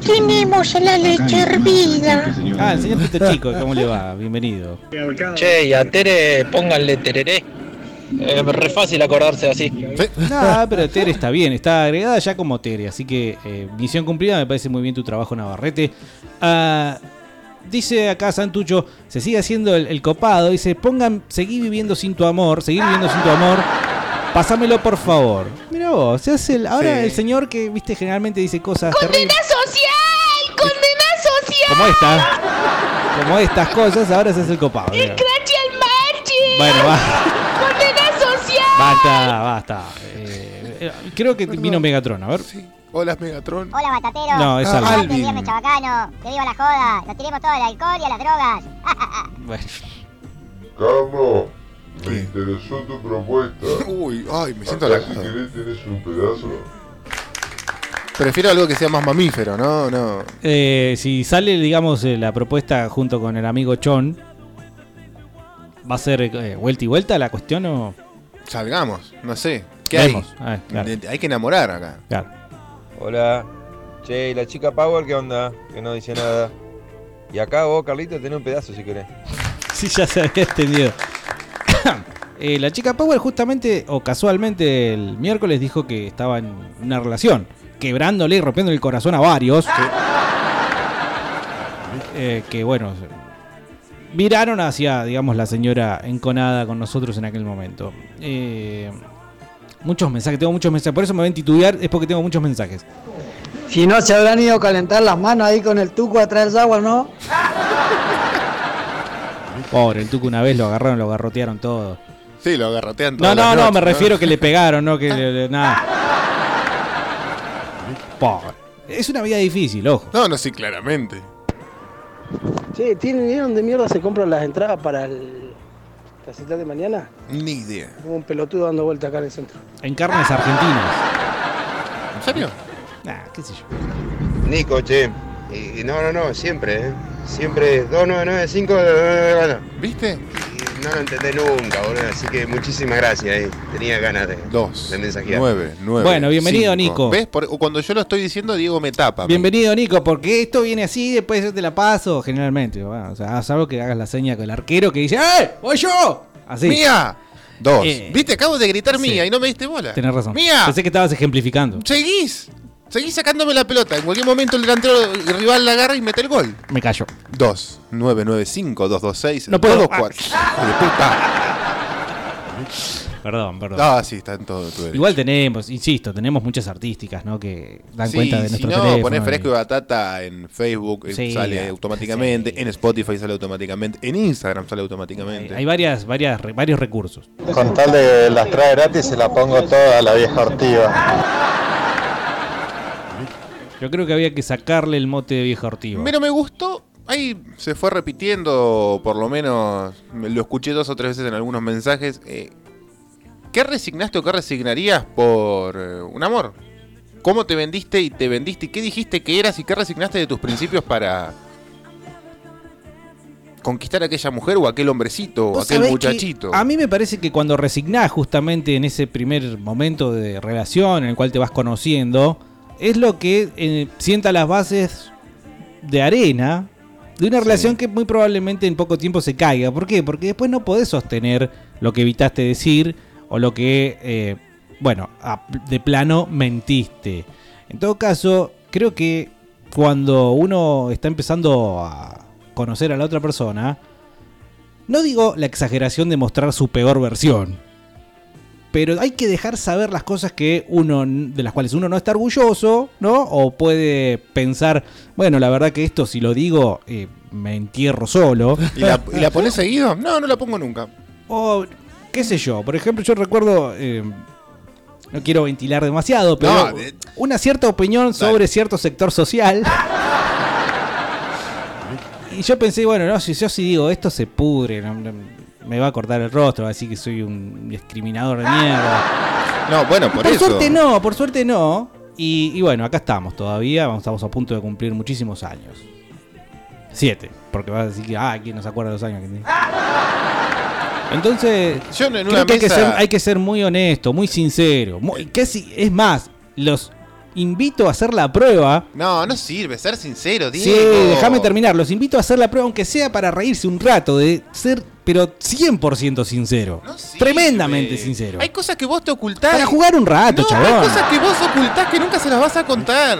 Tenemos la leche hervida. Ah, el señor Pito Chico, ¿cómo le va? Bienvenido. Che, y a Tere pónganle tereré. Es re fácil acordarse así. No, pero Tere está bien, está agregada ya como Tere, así que eh, misión cumplida, me parece muy bien tu trabajo, Navarrete. Ah, dice acá Santucho, se sigue haciendo el, el copado, dice, pongan, seguí viviendo sin tu amor, seguir viviendo sin tu amor, pásamelo por favor. Mira vos, se hace el, ahora Sí. el señor que, viste, generalmente dice cosas terribles, ¡Condena social! ¡Condena social! como esta, como estas cosas, ahora se hace el copado. mira. ¡Crachi al machi! Bueno, va. ¡Condena social! Basta, basta. Eh, eh, creo que vino Megatron, a ver. Hola, Megatron. Hola, Batatero. No, es Alvin. el este viernes chabacano. Que viva la joda. Nos tiremos todo el alcohol y a las drogas. Bueno. Carlos, me interesó tu propuesta. Uy, ay, me siento halagado. Si querés tenés un pedazo. Prefiero algo que sea más mamífero, ¿no? No. Eh, si sale, digamos, eh, la propuesta junto con el amigo Chon, ¿va a ser eh, vuelta y vuelta la cuestión o...? Salgamos, no sé. ¿Qué Vemos. hay? Ah, claro. De- Hay que enamorar acá. Claro. Hola. Che, ¿y la chica Power qué onda? Que no dice nada. Y acá vos, Carlito, tenés un pedazo si querés. Sí, ya se había extendido. Eh, la chica Power justamente, o casualmente, el miércoles dijo que estaba en una relación, quebrándole y rompiendo el corazón a varios. Eh, que bueno, miraron hacia, digamos, la señora enconada con nosotros en aquel momento. Eh, muchos mensajes, tengo muchos mensajes, por eso me ven titubear, es porque tengo muchos mensajes. Si no se habrán ido a calentar las manos ahí con el tuco a traer agua, ¿no? Pobre, el Tuco una vez lo agarraron, lo garrotearon todo. Sí, lo agarrotean No, todas no, las no, noches, me refiero que le pegaron, no que le- le- nada. Pobre. Es una vida difícil, ojo. No, no, sí, claramente. Che, ¿tienen idea dónde mierda se compran las entradas para el recital de mañana? Ni idea. Hubo un pelotudo dando vuelta acá en el centro. En carnes argentinas. ¿En serio? Nah, qué sé yo. Nico, che. Y, y no, no, no, siempre, ¿eh? Siempre 2995. ¿Viste? Y no lo entendé nunca, boludo. Así que muchísimas gracias, eh. Tenía ganas de, Dos. de mensajear. Nueve, nueve. Bueno, bienvenido, cinco. Nico. ¿Ves? Por- cuando yo lo estoy diciendo, Diego me tapa. Bienvenido, Nico, porque esto viene así, después yo te la paso, generalmente. Bueno, o sea, algo que hagas la seña con el arquero que dice ¡Eh! ¡Voy yo! Así. ¡Mía! Dos. Eh, ¿Viste? Acabo de gritar sí. mía y no me diste bola. Tenés razón. ¡Mía! Pensé que estabas ejemplificando. Seguís. Seguís sacándome la pelota. En cualquier momento el delantero el rival la agarra y mete el gol. Me callo. 2, 9, 9, 5, 2, 2, 6. No puedo. 2, 4. Hijo de puta. Perdón, perdón. Ah, sí, está en todo tu. Igual tenemos, insisto, tenemos muchas artísticas, ¿no? Que dan Sí, cuenta de si nuestro no, teléfono. ponés fresco y batata en Facebook, eh, Sí, sale ah, automáticamente, en Spotify sale automáticamente, en Instagram sale automáticamente. Hay varias, varias, varios recursos. Con tal de las trae gratis, se la pongo toda a la vieja ortiva. Yo creo que había que sacarle el mote de vieja ortiva. Pero me gustó, ahí se fue repitiendo, por lo menos me lo escuché dos o tres veces en algunos mensajes. eh, ¿Qué resignaste o qué resignarías por eh, un amor? ¿Cómo te vendiste y te vendiste? ¿Y qué dijiste que eras y qué resignaste de tus principios para conquistar a aquella mujer o aquel hombrecito o aquel muchachito? A mí me parece que cuando resignás justamente en ese primer momento de relación en el cual te vas conociendo, es lo que eh, sienta las bases de arena de una relación que muy probablemente en poco tiempo se caiga. ¿Por qué? Porque después no podés sostener lo que evitaste decir o lo que, eh, bueno, a- de plano mentiste. En todo caso, creo que cuando uno está empezando a conocer a la otra persona, no digo la exageración de mostrar su peor versión. Pero hay que dejar saber las cosas que uno de las cuales uno no está orgulloso, ¿no? O puede pensar, bueno, la verdad que esto si lo digo eh, me entierro solo. ¿Y la, y la pones seguido? No, no la pongo nunca. O qué sé yo, por ejemplo, yo recuerdo eh, no quiero ventilar demasiado, pero No, una cierta opinión sobre cierto sector social. y yo pensé, bueno, no, si yo sí digo esto se pudre, no- no- me va a cortar el rostro, va a decir que soy un discriminador de mierda. No, bueno, por, Por eso. suerte no, por suerte no. Y, y bueno, acá estamos todavía, estamos a punto de cumplir muchísimos años. Siete, porque vas a decir que, ah, ¿quién no se acuerda de los años? Entonces, Yo en creo una que hay, que ser, hay que ser muy honesto, muy sincero. Muy, casi, es más, los invito a hacer la prueba. No, no sirve, ser sincero, Diego. Sí, déjame terminar. Los invito a hacer la prueba, aunque sea para reírse un rato, de ser, pero 100% sincero. Tremendamente sincero. Hay cosas que vos te ocultás. Para jugar un rato, no, chabón. Hay cosas que vos ocultás que nunca se las vas a contar.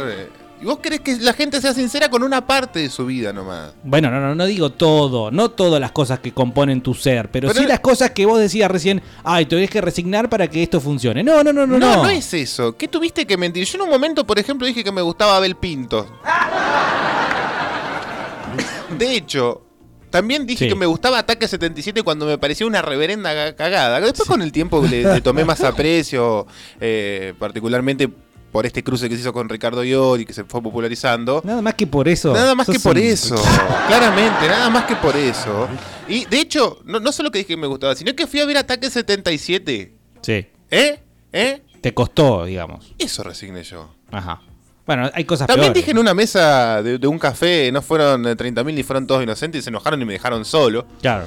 Y vos querés que la gente sea sincera con una parte de su vida nomás. Bueno, no, no, no digo todo, no todas las cosas que componen tu ser, pero, Pero sí no- las cosas que vos decías recién, ay, te tenés que resignar para que esto funcione. No, no, no, no, No, no. no, es eso. ¿Qué tuviste que mentir? Yo en un momento, por ejemplo, dije que me gustaba Abel Pinto. De hecho, también dije Sí. que me gustaba Ataque 77 cuando me parecía una reverenda ga- cagada. Después con el tiempo le, le tomé más aprecio, eh, particularmente por este cruce que se hizo con Ricardo Iori, que se fue popularizando. Nada más que por eso. Nada más sos que por un- eso, claramente, nada más que por eso. Y de hecho, no, no solo que dije que me gustaba, sino que fui a ver Ataque 77. Sí. ¿Eh? ¿Eh? Te costó, digamos. Eso resigné yo. Ajá. Bueno, hay cosas También peores. dije en una mesa de, de un café, no fueron eh, 30.000 ni fueron todos inocentes y se enojaron y me dejaron solo. Claro.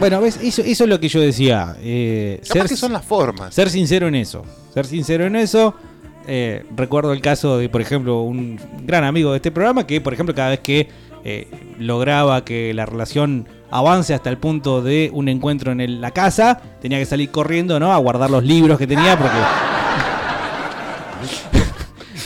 Bueno, ves, eso, eso es lo que yo decía. eh, Capaz que son las formas. Ser sincero en eso. Ser sincero en eso. Eh, recuerdo el caso de, por ejemplo, un gran amigo de este programa que, por ejemplo, cada vez que eh, lograba que la relación avance hasta el punto de un encuentro en el- la casa, tenía que salir corriendo, ¿no? A guardar los libros que tenía porque...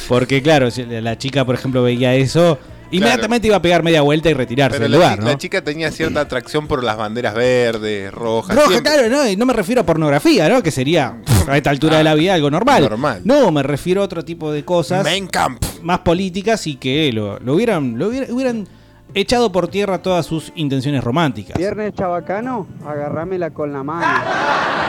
porque, claro, si la chica, por ejemplo, veía eso, inmediatamente iba a pegar media vuelta y retirarse Pero del la, lugar, la chica tenía cierta atracción por las banderas verdes, rojas. Roja, siempre. claro, no, y no me refiero a pornografía, ¿no? Que sería a esta altura de la vida algo normal. normal. No, me refiero a otro tipo de cosas. Mein Kampf. Más políticas y que lo, lo hubieran, lo hubiera- hubieran echado por tierra todas sus intenciones románticas. Viernes chabacano, agarrámela con la mano.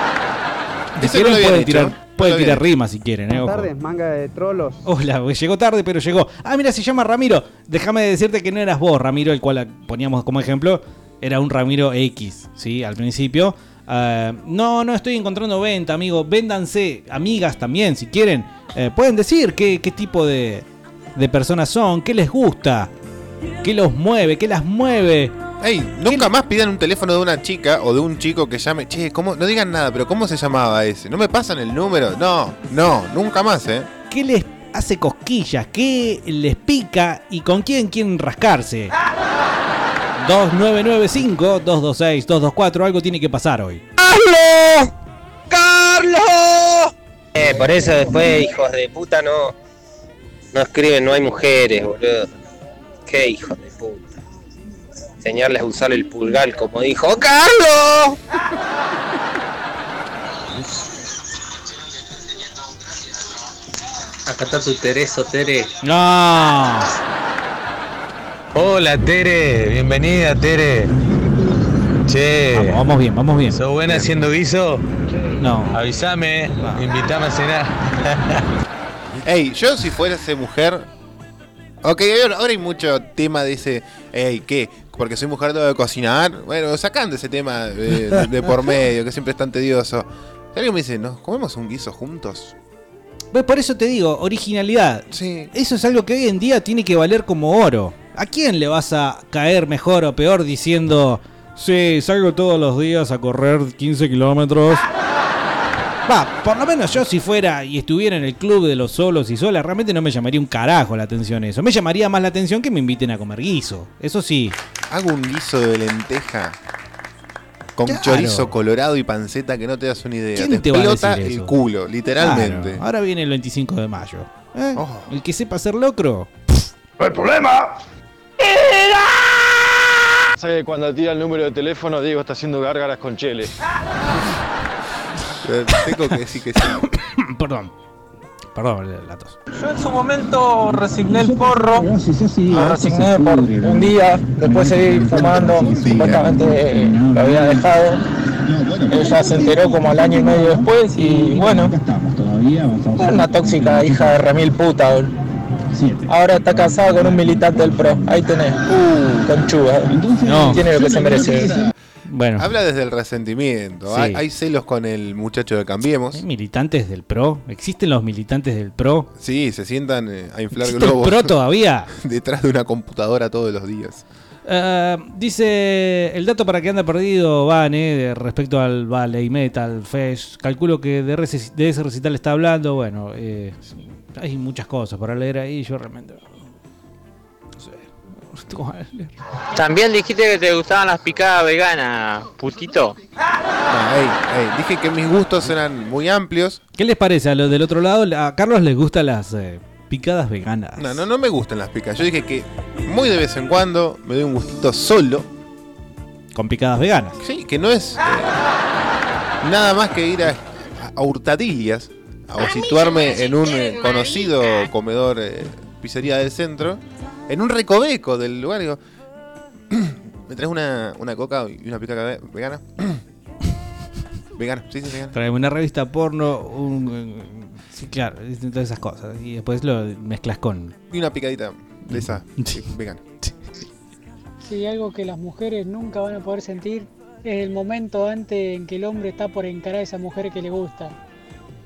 Si no pueden hecho, tirar, pueden rimas si quieren, ¿eh? Buenas Ojo. tardes, manga de trolos. Hola, llegó tarde, pero llegó. Ah, mira, se llama Ramiro. Déjame decirte que no eras vos, Ramiro, el cual poníamos como ejemplo. Era un Ramiro X, ¿sí? Al principio. Ah, no, no estoy encontrando venta, amigo. Véndanse, amigas también, si quieren. Eh, pueden decir qué, qué tipo de, de personas son, qué les gusta, qué los mueve, qué las mueve. Ey, nunca más pidan un teléfono de una chica o de un chico que llame. Che, ¿cómo? no digan nada, pero ¿cómo se llamaba ese? ¿No me pasan el número? No, no, nunca más, ¿eh? ¿Qué les hace cosquillas? ¿Qué les pica? ¿Y con quién quieren rascarse? 2995-226-224. Algo tiene que pasar hoy. ¡Carlos! ¡Carlos! Eh, por eso después, hijos de puta, no. No escriben, no hay mujeres, boludo. Qué hijos de puta. Enseñarles a usar el pulgar como dijo ¡Carlos! Acá está tu Tereso, Tere. No. Hola Tere, bienvenida Tere. Che. Vamos, vamos bien, vamos bien. ¿Sos buena haciendo guiso? No. Avísame, invítame a cenar. Ey, yo si fuese mujer. Ok, ahora, hay mucho tema de ese. Ey, ¿qué? Porque soy mujer tengo que cocinar. Bueno, sacando ese tema de, de- de por medio, que siempre es tan tedioso. Si alguien me dice, ¿nos comemos un guiso juntos? ¿Ves? Por eso te digo, originalidad. Sí. Eso es algo que hoy en día tiene que valer como oro. ¿A quién le vas a caer mejor o peor diciendo, sí, salgo todos los días a correr 15 kilómetros? Va, por lo menos yo si fuera y estuviera en el club de los solos y solas, realmente no me llamaría un carajo la atención eso. Me llamaría más la atención que me inviten a comer guiso. Eso sí. Hago un guiso de lenteja con Claro. chorizo colorado y panceta que no te das una idea. ¿Quién te va a decir el eso? culo, literalmente. Claro, Ahora viene el 25 de mayo. ¿eh? El que sepa ser locro. ¡No hay problema! Sabe que cuando tira el número de teléfono, Diego está haciendo gárgaras con Chele. Eh, Tengo que decir que sí. Perdón. Perdón, la tos. Yo en su momento resigné el porro, lo resigné por un día, después seguí fumando, supuestamente lo había dejado. Ella se enteró como al año y medio después y bueno, era una tóxica hija de remil puta. bol. Ahora está casada con un militante del PRO, ahí tenés, conchuda, No. tiene lo que se merece. Bueno. Habla desde el resentimiento. Sí. Hay, hay celos con el muchacho de Cambiemos. ¿Hay militantes del PRO? ¿Existen los militantes del PRO? Sí, se sientan eh, a inflar ¿Existe el globos. PRO todavía? Detrás de una computadora todos los días. Eh, dice el dato para que anda perdido, Van, eh, respecto al Valley Metal Fest. Calculo que de ese recital está hablando. Bueno, eh, hay muchas cosas para leer ahí. Yo realmente. También dijiste que te gustaban las picadas veganas, putito. Ey, ey, dije que mis gustos eran muy amplios. ¿Qué les parece a los del otro lado? A Carlos les gustan las eh, picadas veganas. No, no, no me gustan las picadas. Yo dije que muy de vez en cuando me doy un gustito solo. Con picadas veganas. Sí, que no es eh, nada más que ir a, a hurtadillas o situarme en un eh, conocido comedor eh, pizzería del centro, en un recoveco del lugar. Digo, ¿me traes una, una coca y una picada ve- vegana? vegana, sí, sí, vegana. Traeme una revista porno, un. Sí, claro, todas esas cosas. Y después lo mezclas con. Y una picadita de esa sí, vegana. Sí, algo que las mujeres nunca van a poder sentir es el momento antes en que el hombre está por encarar a esa mujer que le gusta.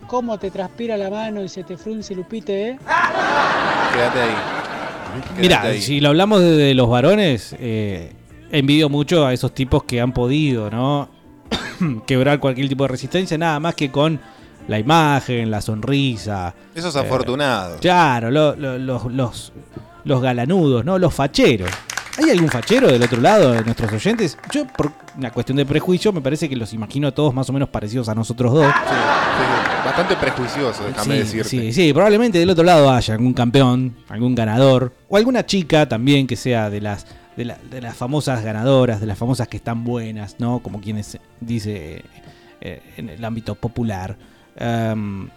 Cómo te transpira la mano y se te frunce el upite, ¿eh? Quédate ahí. Mira, Quédate ahí. si lo hablamos de, los varones, eh, envidio mucho a esos tipos que han podido, ¿no? Quebrar cualquier tipo de resistencia, nada más que con la imagen, la sonrisa. Esos Eh, afortunados. Claro, lo- lo- los, los, los galanudos, ¿no? Los facheros. ¿Hay algún fachero del otro lado de nuestros oyentes? Yo, por una cuestión de prejuicio, me parece que los imagino a todos más o menos parecidos a nosotros dos. Bastante prejuicioso, déjame Sí, decirte. Sí, sí, probablemente del otro lado haya algún campeón, algún ganador, o alguna chica también que sea de las, de, la- de las famosas ganadoras, de las famosas que están buenas, ¿no? Como quienes dice eh, en el ámbito popular. Em,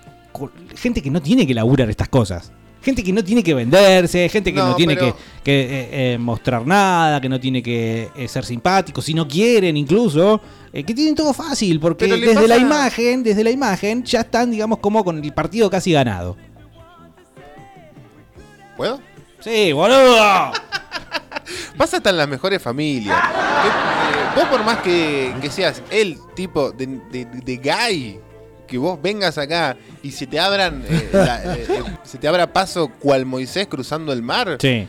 gente que no tiene que laburar estas cosas. Gente que no tiene que venderse, gente que no, No, tiene pero- que, que, eh, eh, mostrar nada, que no tiene que eh, ser simpático, si no quieren incluso, que tienen todo fácil, porque desde la imagen, desde la imagen, ya están, digamos, como con el partido casi ganado. ¿Puedo? Sí, boludo. Pasa hasta en las mejores familias. Que, vos por más que, que seas el tipo de, de- de guy, que vos vengas acá y se te abran eh, la- eh, eh, se te abra paso cual Moisés cruzando el mar, Sí.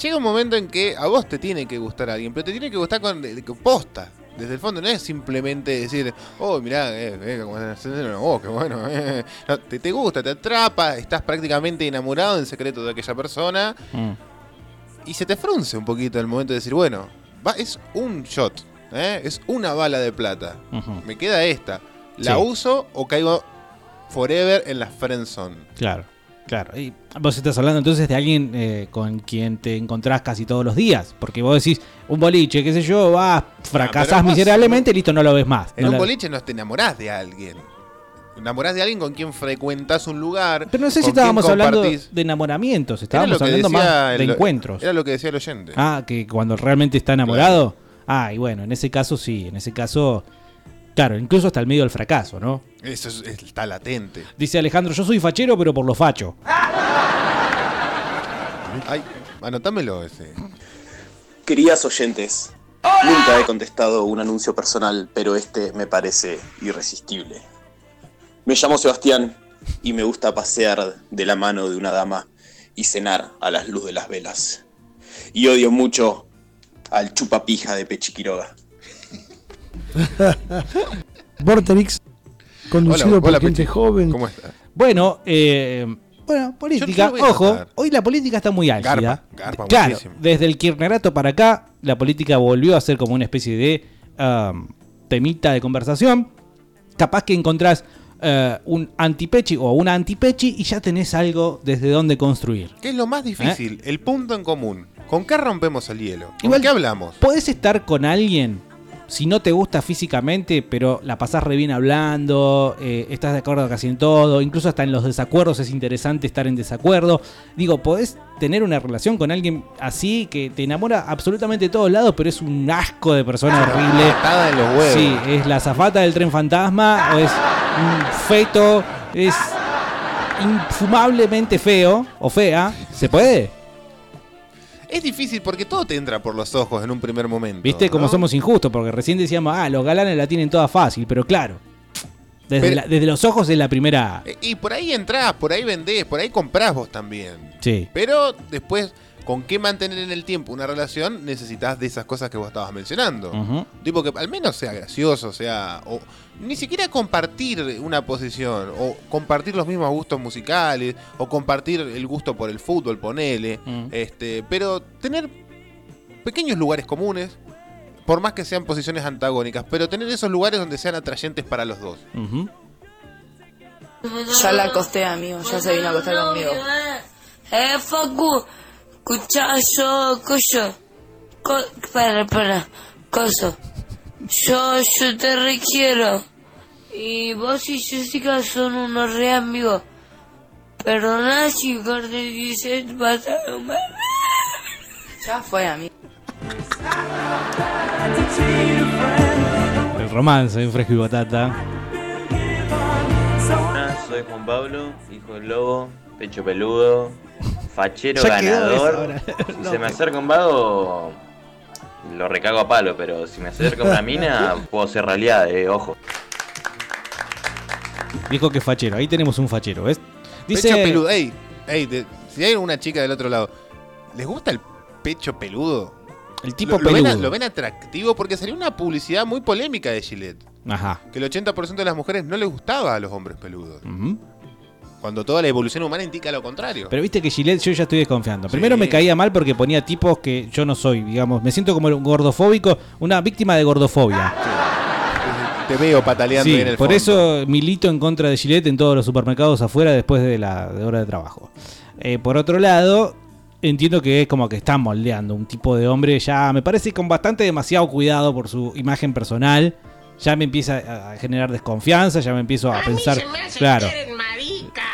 llega un momento en que a vos te tiene que gustar alguien, pero te tiene que gustar con, posta. Desde el fondo no es simplemente decir, oh, mirá, eh, eh, oh, qué bueno. eh". No, te, te gusta, te atrapa, estás prácticamente enamorado en secreto de aquella persona y se te frunce un poquito el momento de decir, bueno, va, es un shot, ¿eh? es una bala de plata. Me queda esta. ¿La Sí. uso o caigo forever en la friendzone? Claro, claro. Y vos estás hablando entonces de alguien eh, con quien te encontrás casi todos los días. Porque vos decís, un boliche, qué sé yo, vas, fracasás pero vos- miserablemente y listo, no lo ves más. En No un la- boliche no te enamorás de alguien. Enamorás de alguien con quien frecuentás un lugar. Pero no sé si estábamos hablando de enamoramientos, estábamos hablando más de el- encuentros. Era lo que decía el oyente. Ah, que cuando realmente está enamorado. Ah, y bueno, en ese caso sí, en ese caso, claro, incluso hasta el medio del fracaso, ¿no? Eso es- está latente. Dice Alejandro, yo soy fachero, pero por lo facho. Ay, anotámelo ese. Queridas oyentes, nunca he contestado un anuncio personal, pero este me parece irresistible. Me llamo Sebastián y me gusta pasear de la mano de una dama y cenar a la luz de las velas. Y odio mucho al chupapija de Pechi Quiroga. Vorterix, conducido Hola, por hola, gente joven. ¿Cómo estás? Bueno, eh, bueno, política, ojo, hoy la política está muy álgida. Garpa, garpa claro, muchísimo. desde el kirchnerato para acá, la política volvió a ser como una especie de um, temita de conversación. Capaz que encontrás eh, un antipechi o una antipechi y ya tenés algo desde donde construir. ¿Qué es lo más difícil? El punto en común. ¿Con qué rompemos el hielo? ¿Con Igual- qué hablamos? Podés estar con alguien si no te gusta físicamente, pero la pasás re bien hablando, eh, estás de acuerdo casi en todo, incluso hasta en los desacuerdos es interesante estar en desacuerdo. Digo, podés tener una relación con alguien así que te enamora absolutamente de todos lados, pero es un asco de persona horrible. Patada en los huevos. Sí, es la zafata del tren fantasma o es un feto, es infumablemente feo o fea. ¿Se puede? Es difícil porque todo te entra por los ojos en un primer momento. ¿Viste cómo ¿no? somos injustos? Porque recién decíamos, ah, los galanes la tienen toda fácil, pero claro. Desde, Pero- la- desde los ojos es la primera. Eh, Y por ahí entrás, por ahí vendés, por ahí comprás vos también. Sí. Pero después, ¿con qué mantener en el tiempo una relación? Necesitas de esas cosas que vos estabas mencionando. Tipo que al menos sea gracioso, sea. O ni siquiera compartir una posición, o compartir los mismos gustos musicales, o compartir el gusto por el fútbol, ponele. Mm. Este, pero tener pequeños lugares comunes, por más que sean posiciones antagónicas, pero tener esos lugares donde sean atrayentes para los dos. Ya la acosté, amigo, ya se vino a acostar conmigo. Eh, Facu, escucha yo, coyo. Co espera, espera, coso. Yo, yo te requiero. Y vos y Jessica son unos re amigos. Perdona si Corte dice pasaron mal. Ya fue, amigo. El romance en fresco y batata. Hola, soy Juan Pablo, hijo del lobo, pecho peludo, fachero Ya ganador. Si No, se me acerca un vago, lo recago a palo, pero si me acerca una mina, puedo ser realidad, eh, ojo. Dijo que fachero. Ahí tenemos un fachero, ¿ves? Dice. Pecho peludo. Ey, ey, de- si hay una chica del otro lado, ¿les gusta el pecho peludo? El tipo lo, lo ven, peludo. lo ven atractivo porque salió una publicidad muy polémica de Gillette. Ajá. Que el 80% de las mujeres no les gustaba a los hombres peludos. Ujú. Cuando toda la evolución humana indica lo contrario. Pero viste que Gillette yo ya estoy desconfiando. Primero me caía mal porque ponía tipos que yo no soy, digamos. Me siento como un gordofóbico, una víctima de gordofobia. Te veo pataleando Sí, en el por fondo. eso milito en contra de Gillette en todos los supermercados afuera después de la de hora de trabajo. Eh, por otro lado, entiendo que es como que están moldeando un tipo de hombre ya, me parece con bastante demasiado cuidado por su imagen personal. Ya me empieza a a generar desconfianza, ya me empiezo a, pensar, claro,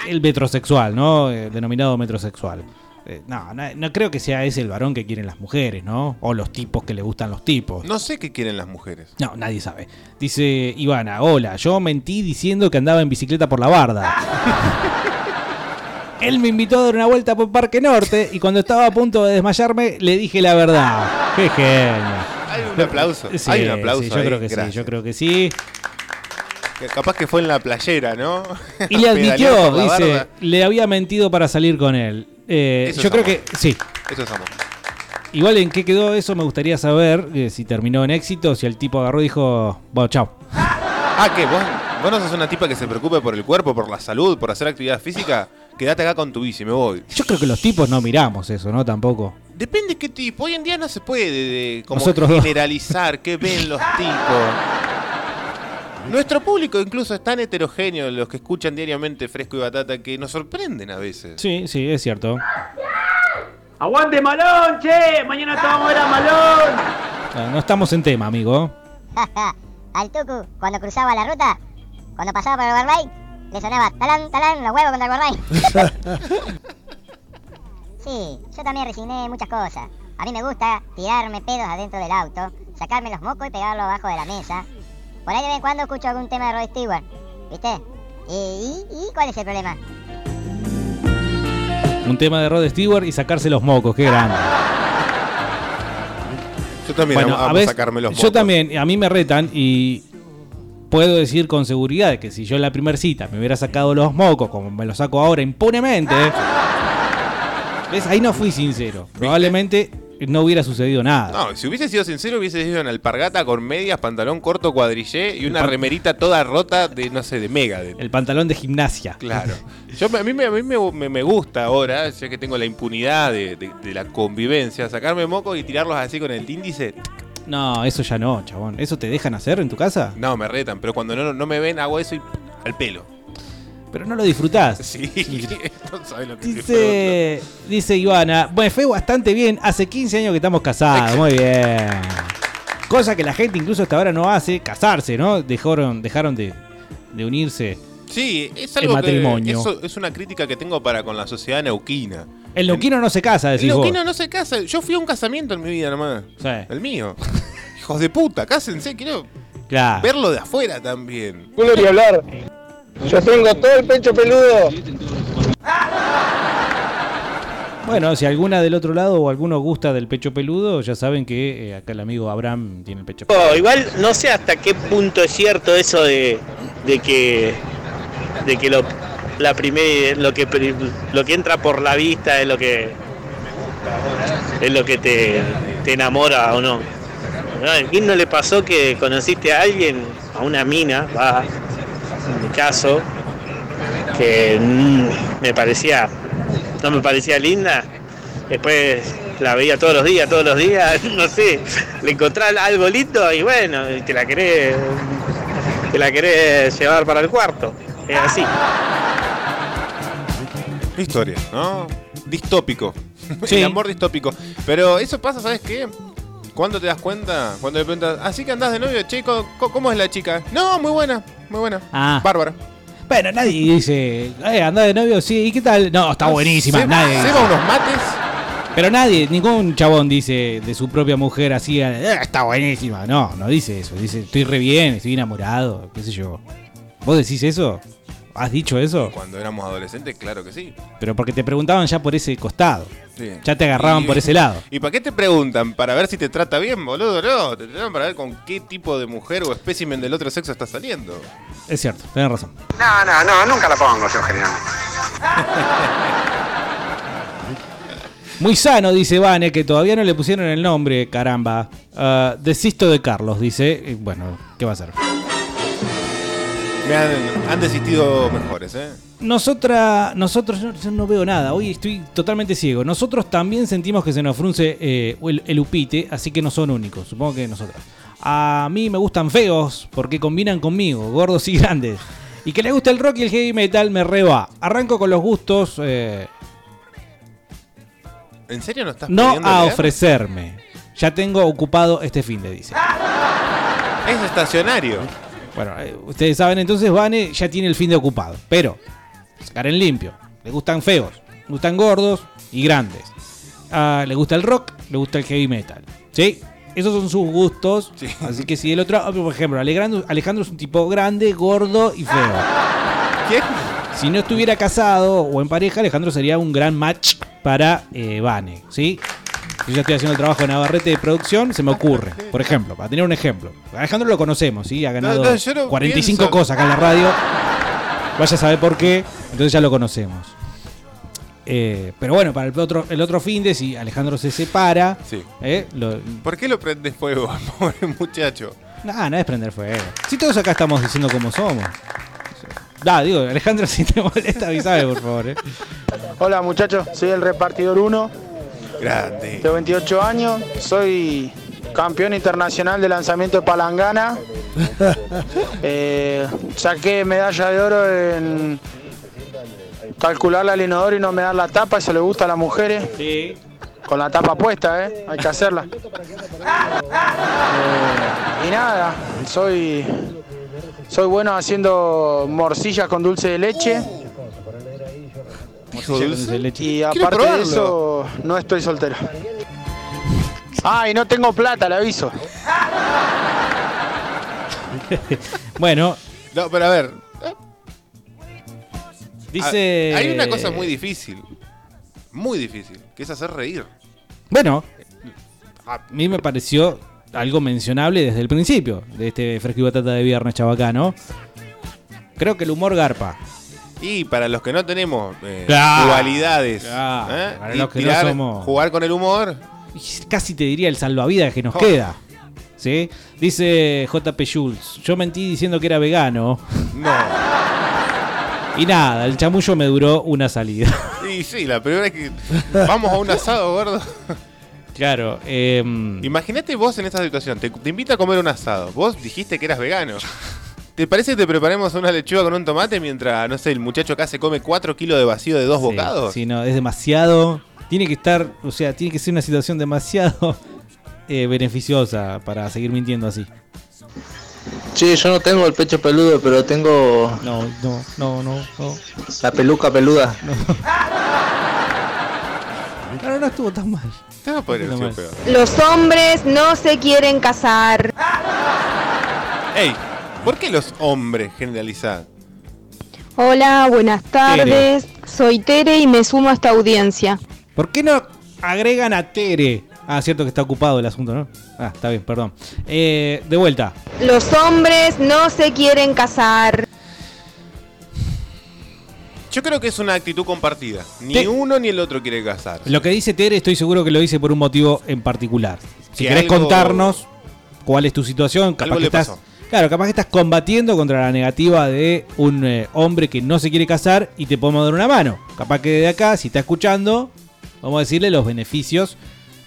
el metrosexual, ¿no? El denominado metrosexual. Eh, no, no, no creo que sea ese el varón que quieren las mujeres, ¿no? O los tipos que le gustan los tipos. No sé qué quieren las mujeres. No, nadie sabe. Dice Ivana, hola, yo mentí diciendo que andaba en bicicleta por la barda. Él me invitó a dar una vuelta por Parque Norte y cuando estaba a punto de desmayarme le dije la verdad. Qué genio. Hay un aplauso. Sí, hay un aplauso. sí, yo ahí, creo que sí, yo creo que sí. Que Capaz que fue en la playera, ¿no? Y le admitió, dice, le había mentido para salir con él. Eh, Eso yo es creo amor. que sí. Eso es amor. Igual en qué quedó eso me gustaría saber, eh, si terminó en éxito, si el tipo agarró y dijo, bueno, chao. Ah, ¿qué? ¿Vos, ¿Vos no sos una tipa que se preocupe por el cuerpo, por la salud, por hacer actividad física? Quédate acá con tu bici, me voy. Yo creo que los tipos no miramos eso, ¿no? Tampoco. Depende qué tipo. Hoy en día no se puede de, como Nosotros generalizar qué ven los tipos. Nuestro público incluso es tan heterogéneo, los que escuchan diariamente Fresco y Batata, que nos sorprenden a veces. Sí, sí, es cierto. ¡Aguante Malón, che! Mañana te vamos a ver a Malón. Ah, No estamos en tema, amigo. Al Tucu, cuando cruzaba la ruta, cuando pasaba por el Guarbay, le sonaba talán, talán, los huevos contra el Guarbay. sí, yo también resigné muchas cosas. A mí me gusta tirarme pedos adentro del auto, sacarme los mocos y pegarlos abajo de la mesa. Por ahí de vez en cuando escucho algún tema de Rod Stewart, ¿viste? ¿Y, y, y cuál es el problema? Un tema de Rod Stewart y sacarse los mocos, qué grande. Yo también amo, amo veces- sacarme los Yo mocos. también, a mí me retan y puedo decir con seguridad que si yo en la primera cita me hubiera sacado los mocos, como me los saco ahora impunemente, ¿ves? Ahí no fui sincero. Probablemente no hubiera sucedido nada. No, si hubiese sido sincero, hubiese ido en alpargata con medias, pantalón corto, cuadrillé y una remerita toda rota de, no sé, de mega. De, El pantalón de gimnasia. Claro. Yo, a mí, me, a mí me, me- gusta ahora, ya que tengo la impunidad de, de- de la convivencia, sacarme mocos y tirarlos así con el índice. No, eso ya no, chabón. ¿Eso te dejan hacer en tu casa? No, me retan, pero cuando no, no me ven hago eso y al pelo. Pero no lo disfrutás. Sí, no sabes lo que. Dice, dice Ivana, bueno, fue bastante bien. Hace 15 años que estamos casados. Muy bien. Cosa que la gente incluso hasta ahora no hace, casarse, ¿no? Dejaron, dejaron de, de unirse. Sí, es El algo matrimonio. que eso es una crítica que tengo para con la sociedad neuquina. El neuquino no se casa, El decís vos. neuquino no se casa. Yo fui a un casamiento en mi vida nomás. El mío. Hijos de puta, cásense, quiero Claro. verlo de afuera también. Ni hablar. Yo tengo todo el pecho peludo. Bueno, si alguna del otro lado o alguno gusta del pecho peludo, ya saben que eh, acá el amigo Abraham tiene el pecho peludo. Oh, igual no sé hasta qué punto es cierto eso de, de que de que lo la primer, lo que lo que entra por la vista es lo que es lo que te, te enamora o no. ¿A quién no le pasó que conociste a alguien, a una mina, va, caso, que mm, me parecía, no me parecía linda, después la veía todos los días, todos los días, no sé, le encontrás algo lindo y bueno, y te la querés, te la querés llevar para el cuarto, es así. Historia, ¿no? Distópico. Sí. El amor distópico. Pero eso pasa, ¿sabes qué? Cuando te das cuenta, cuando le preguntas, así que andás de novio, chico, ¿cómo es la chica? No, muy buena, muy buena. Ah. Bárbara. Bueno, nadie dice, eh, anda de novio, sí, ¿y qué tal? No, está buenísima, Se- nadie. se va unos mates. Pero nadie, ningún chabón dice de su propia mujer así, "Eh, está buenísima. No, no dice eso. Dice, estoy re bien, estoy enamorado, qué sé yo. ¿Vos decís eso? ¿Has dicho eso? Cuando éramos adolescentes, claro que sí. Pero porque te preguntaban ya por ese costado. Sí. Ya te agarraban Y- por ese lado. ¿Y para qué te preguntan? ¿Para ver si te trata bien, boludo? No, te preguntan para ver con qué tipo de mujer o espécimen del otro sexo estás saliendo. Es cierto, tenés razón. No, no, no, nunca la pongo yo generalmente. Muy sano, dice Vane, que todavía no le pusieron el nombre, caramba. Ah, desisto de Carlos, dice. Y bueno, ¿qué va a ser? Me han, han desistido mejores, ¿eh? Nosotras, nosotros, yo, yo no veo nada, hoy estoy totalmente ciego. Nosotros también sentimos que se nos frunce eh, el, el upite, así que no son únicos, supongo que nosotros. A mí me gustan feos porque combinan conmigo, gordos y grandes. Y que le gusta el rock y el heavy metal me reba. Arranco con los gustos, eh, ¿En serio no estás no pudiendo a leer? ofrecerme. Ya tengo ocupado este fin de dice. Es estacionario. Bueno, eh, ustedes saben entonces, Vane ya tiene el fin de ocupado. Pero, sacar en limpio. Le gustan feos, le gustan gordos y grandes. Ah, le gusta el rock, le gusta el heavy metal. ¿Sí? Esos son sus gustos. Así que si el otro, ah, por ejemplo, Alejandro, Alejandro es un tipo grande, gordo y feo. ¿Quién? Si no estuviera casado o en pareja, Alejandro sería un gran match para eh, Vane. ¿Sí? Yo ya estoy haciendo el trabajo de Navarrete de producción, se me ocurre. Por ejemplo, para tener un ejemplo. Alejandro lo conocemos, ¿sí? Ha ganado No, no, yo no 45 pienso- cosas acá en la radio. Vaya a saber por qué, entonces ya lo conocemos. Eh, pero bueno, para el otro, el otro fin de si Alejandro se separa, Sí. eh, lo- ¿Por qué lo prendes fuego, pobre muchacho? nada, nada es prender fuego. Si todos acá estamos diciendo cómo somos. Da, digo, Alejandro, si te molesta, avísame, por favor. eh. Hola muchachos, soy el repartidor 1, Grande. de 28 años, soy campeón internacional de lanzamiento de palangana. Eh, saqué medalla de oro en calcular al inodoro y no me dar la tapa, eso le gusta a las mujeres. Sí. Con la tapa puesta, ¿eh? hay que hacerla. Eh, y nada, soy, soy bueno haciendo morcillas con dulce de leche. Dulce leche. Y aparte de eso, no estoy soltero. Ah, y no tengo plata, le aviso. bueno, No, pero a ver. Dice- Ah, Hay una cosa muy difícil. Muy difícil. Que es hacer reír. bueno, a mí me pareció algo mencionable desde el principio de este fresco y batata de viernes chabacano. Creo que el humor garpa. Y para los que no tenemos eh, Claro, cualidades, claro, ¿eh? para Y los que no tirar, somos- jugar con el humor. Casi te diría el salvavidas que nos Oh. queda. ¿Sí? Dice JP Schultz, yo mentí diciendo que era vegano. No. Y nada, el chamullo me duró una salida. Y sí, la primera es que vamos a un asado, gordo. Claro, em, Imagínate vos en esta situación. Te, te invita a comer un asado. Vos dijiste que eras vegano. ¿Te parece que te preparemos una lechuga con un tomate mientras, no sé, el muchacho acá se come 4 kilos de vacío de dos Sí, bocados? Sí, no, es demasiado. Tiene que estar, o sea, tiene que ser una situación demasiado eh, beneficiosa para seguir mintiendo así. Sí, yo no tengo el pecho peludo, pero tengo. No, no, no, no, no. La peluca peluda. Claro, no estuvo tan mal. Podría haber mal. peor. Los hombres no se quieren casar. Ey, ¿por qué los hombres generalizan? Hola, buenas tardes. Soy Tere y me sumo a esta audiencia. ¿Por qué no agregan a Tere? Ah, cierto que está ocupado el asunto, ¿no? Ah, está bien, perdón. Eh, de vuelta. Los hombres no se quieren casar. Yo creo que es una actitud compartida. Ni Te- uno ni el otro quiere casar. Lo que dice Tere, estoy seguro que lo dice por un motivo en particular. Si Que querés algo- contarnos cuál es tu situación, capaz Algo que le estás. pasó. Claro, capaz que estás combatiendo contra la negativa de un eh, hombre que no se quiere casar y te podemos dar una mano. Capaz que de acá, si está escuchando, vamos a decirle los beneficios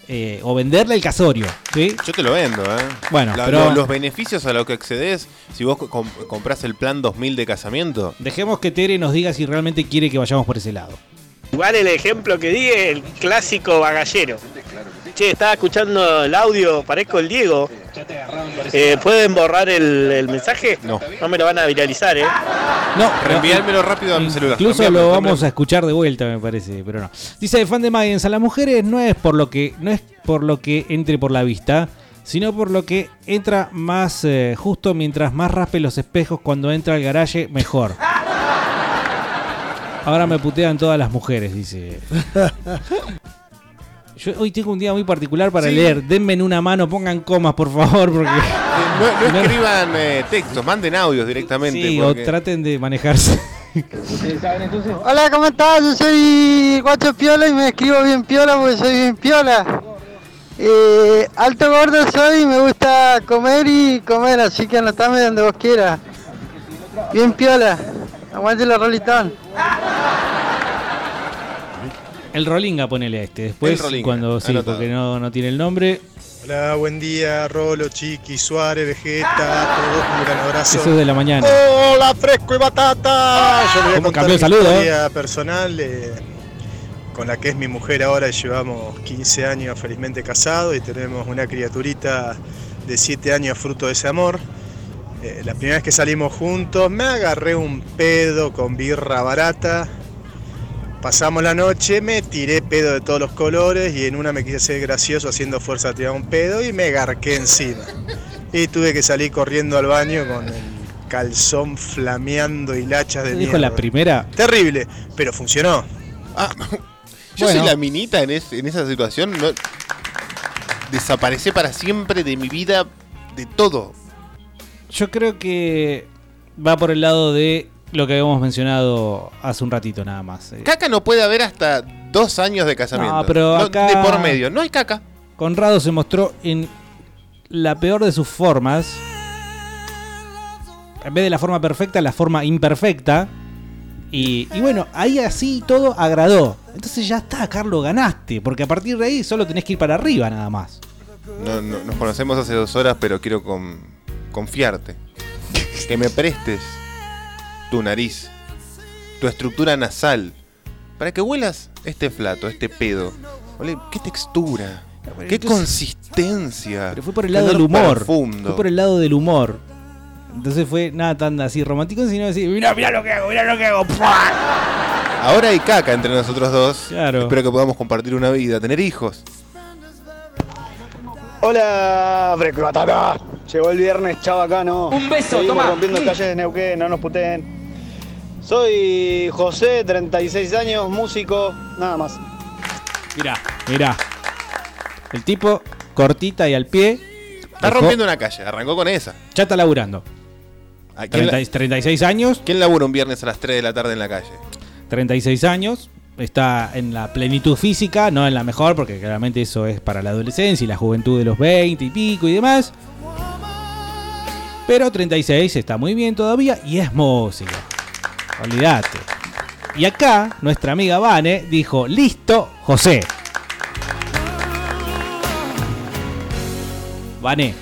eh, o venderle el casorio. ¿sí? Yo te lo vendo, ¿eh? Bueno, La- pero- lo- los beneficios a los que accedes, si vos com- compras el plan 2000 de casamiento, Dejemos que Tere nos diga si realmente quiere que vayamos por ese lado. Igual el ejemplo que di es el clásico bagallero. Che, estaba escuchando el audio, parezco el Diego. Eh, ¿Pueden borrar el, el mensaje? No. No me lo van a viralizar, ¿eh? No, reenviármelo rápido a mi celular. Incluso lo vamos a escuchar de vuelta, me parece, pero no. Dice fan de Mayens, a las mujeres no es por lo que no es por lo que entre por la vista, sino por lo que entra más eh, justo mientras más raspe los espejos cuando entra al garaje, mejor. Ahora me putean todas las mujeres, dice. Yo hoy tengo un día muy particular para Sí. leer. Denme en una mano, pongan comas, por favor, porque no, no escriban eh, textos, manden audios directamente. sí, porque- o traten de manejarse. Hola, ¿cómo estás? Yo soy Guacho Piola y me escribo bien piola porque soy bien piola. Eh, alto gordo soy y me gusta comer y comer, así que anotame donde vos quieras. Bien piola. Aguante la rolitón. El Rolinga ponele a este. Después, El Rolinga, cuando sí, anotado. porque no, no tiene el nombre. Hola, buen día, Rolo, Chiqui, Suárez, Vegeta, todos un gran abrazo. Eso es de la mañana. Hola, fresco y batata. Yo les voy a ¿Cómo contar cambió mi el saludo, historia personal eh, con la que es mi mujer ahora. Llevamos 15 años felizmente casados y tenemos una criaturita de 7 años fruto de ese amor. Eh, la primera vez que salimos juntos me agarré un pedo con birra barata. Pasamos la noche, me tiré pedo de todos los colores y en una me quise ser gracioso haciendo fuerza a tirar un pedo y me garqué encima. Y tuve que salir corriendo al baño con el calzón flameando y lachas de ¿Te dijo mierda. la primera? Terrible, pero funcionó. Yo Bueno. soy la minita en, es- en esa situación. No, desaparecí para siempre de mi vida, de todo. Yo creo que va por el lado de lo que habíamos mencionado hace un ratito nada más. Eh, Caca no puede haber hasta dos años de casamiento. No, pero No, De por medio. No hay caca. Conrado se mostró en la peor de sus formas. En vez de la forma perfecta, la forma imperfecta. Y, y bueno, ahí así todo agradó. Entonces ya está, Carlos, ganaste. Porque a partir de ahí solo tenés que ir para arriba nada más. No, no- nos conocemos hace dos horas, pero quiero con- confiarte. Que me prestes tu nariz, tu estructura nasal, para que huelas este flato, este pedo. Ole, ¿Qué textura? ¿Qué entonces- consistencia? Pero fue por el lado del humor. profundo. Fue por el lado del humor. Entonces fue nada tan así romántico, sino decir, mira, mira lo que hago, mira lo que hago. Ahora hay caca entre nosotros dos. Claro. Espero que podamos compartir una vida, tener hijos. Hola, Batata. Llegó el viernes, chao acá, ¿no? Un beso, Seguimos toma. rompiendo calles de Neuquén, no nos puteen. Soy José, 36 años, músico, nada más. Mirá, mirá. El tipo, cortita y al pie. Está dejó- rompiendo una calle, arrancó con esa. Ya está laburando. ¿A quién la- 30 36 años. ¿Quién labura un viernes a las 3 de la tarde en la calle? 36 años. Está en la plenitud física, no en la mejor, porque claramente eso es para la adolescencia y la juventud de los 20 y pico y demás. Pero 36 está muy bien todavía y es música. Olvídate. Y acá, nuestra amiga Vane dijo: Listo, José. Vane,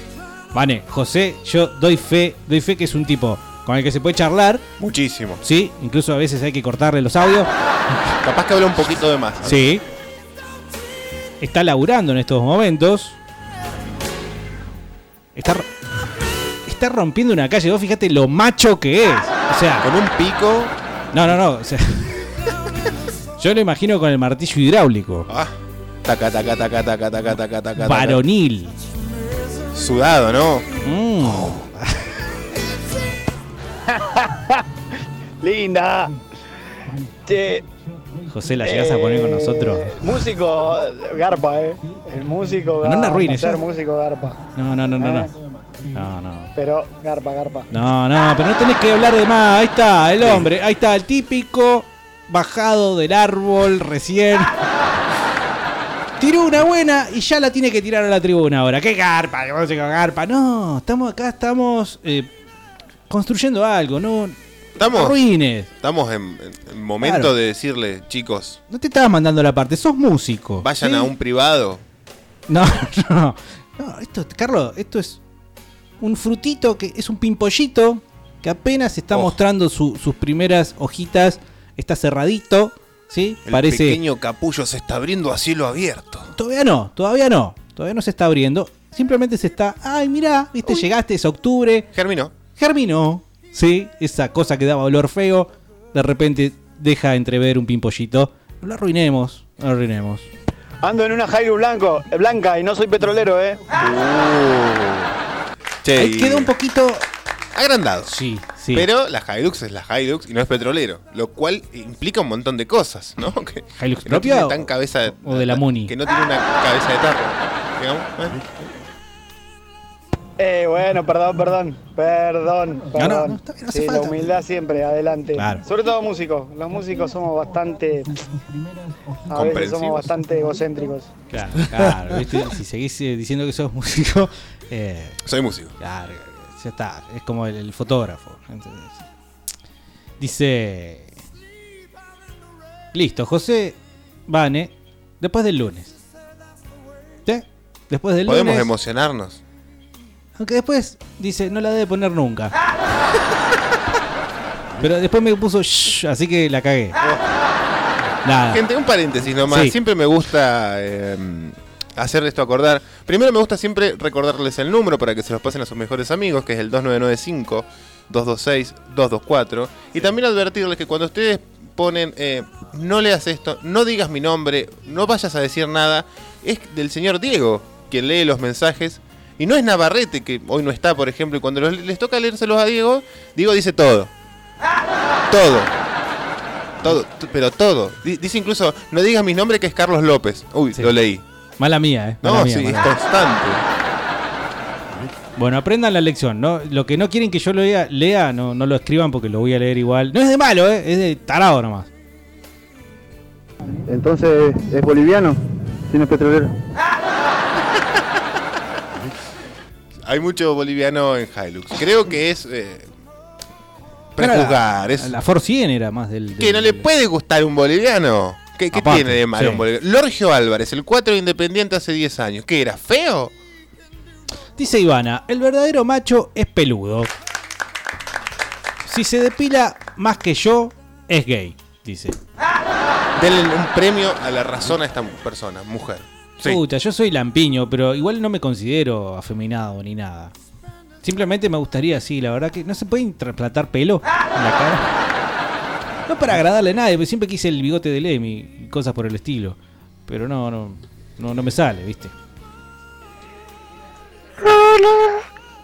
Vane, José, yo doy fe, doy fe que es un tipo con el que se puede charlar. Muchísimo. Sí, incluso a veces hay que cortarle los audios. Capaz que habla un poquito de más. Sí. Está laburando en estos momentos. Está, está rompiendo una calle. Vos fíjate lo macho que es. O sea. Con un pico. No, no, no. o sea, yo lo imagino con el martillo hidráulico. Ah, taca, taca, taca, taca, taca, taca, taca. Varonil. Sudado, ¿no? Mm. Linda. Che, José, ¿la llegás a poner con nosotros? músico, garpa, eh. El músico garpa. No la arruines, Ser ya. músico garpa. No, no, no, no, Eh. no. No, no. Pero garpa, garpa. No, no, pero no tenés que hablar de más. Ahí está, el hombre. Ahí está, el típico bajado del árbol recién. Tiró una buena y ya la tiene que tirar a la tribuna ahora. ¡Qué garpa! ¡Qué música garpa! No, estamos acá, estamos eh, construyendo algo, no Estamos, arruines. estamos en, en- en momento Claro. de decirle, chicos, No te estabas mandando la parte, sos músico. vayan ¿sí? a un privado. No, no. No, esto, Carlos, esto es un frutito que es un pimpollito que apenas está Oh. mostrando su- sus primeras hojitas. Está cerradito, ¿sí? El Parece. pequeño capullo se está abriendo a cielo abierto. Todavía no, todavía no. Todavía no se está abriendo. Simplemente se está. Ay, mirá, viste, llegaste, es octubre. Germinó. Germinó. Sí, esa cosa que daba olor feo. De repente deja entrever un pimpollito. No lo arruinemos, no lo arruinemos. Ando en una Hilux blanco, eh, blanca y no soy petrolero, eh. Che, Ahí y- quedó un poquito. agrandado. Sí, sí. Pero la Hilux es la Hilux y no es petrolero, lo cual implica un montón de cosas, ¿no? Que, ¿Hilux que no propia tiene o- tan cabeza de, o de la Muni? Que no tiene una cabeza de tarro, digamos. ¿eh? Eh, bueno, perdón, perdón. Perdón, no, perdón. no, está bien, no hace sí, la humildad siempre, adelante. Claro. Sobre todo músicos. Los músicos somos bastante. A veces Comprensivos. somos bastante egocéntricos. Claro, claro, ¿viste? Si seguís eh, diciendo que sos músico, eh, Soy músico. claro, ya está, es como el, el fotógrafo. ¿entendés? Dice. Listo, José Vane, después del lunes. ¿Sí? Después del Podemos lunes. emocionarnos. Aunque después dice, no la debe poner nunca. Pero después me puso shh, así que la cagué. Nada. Gente, un paréntesis nomás. Sí. Siempre me gusta eh, hacer esto acordar. Primero me gusta siempre recordarles el número para que se los pasen a sus mejores amigos, que es el 2995 226 224. Y también advertirles que cuando ustedes ponen eh, no leas esto, no digas mi nombre, no vayas a decir nada, es del señor Diego quien lee los mensajes. Y no es Navarrete, que hoy no está, por ejemplo, y cuando los- les toca leérselos a Diego, Diego dice todo. Todo. Todo, pero todo. Di- Dice incluso, no digas mi nombre que es Carlos López. Uy, lo leí. Mala mía, ¿eh? Mala No, mía, sí, es mala constante. Bueno, aprendan la lección, ¿no? Lo que no quieren que yo lo lea, lea no, no lo escriban porque lo voy a leer igual. No es de malo, ¿eh? Es de tarado nomás. Entonces, ¿es boliviano? Si no es petrolero. Hay mucho boliviano en Hilux. Creo que es eh, prejuzgar. La, es, la Ford 100 era más del... que del- no le puede gustar un boliviano. ¿Qué, qué Aparte, tiene de malo sí. un boliviano? Lorgio Álvarez, el 4 Independiente hace 10 años. ¿Qué era? ¿Feo? Dice Ivana, el verdadero macho es peludo. Si se depila más que yo, es gay, dice. Denle un premio a la razón a esta persona, mujer. Sí. Puta, yo soy lampiño, pero igual no me considero afeminado ni nada. Simplemente me gustaría, sí, la verdad que no se puede trasplantar pelo en la cara. No para agradarle a nadie, porque siempre quise el bigote de Lemmy y cosas por el estilo. Pero no, no, no, no me sale, ¿viste?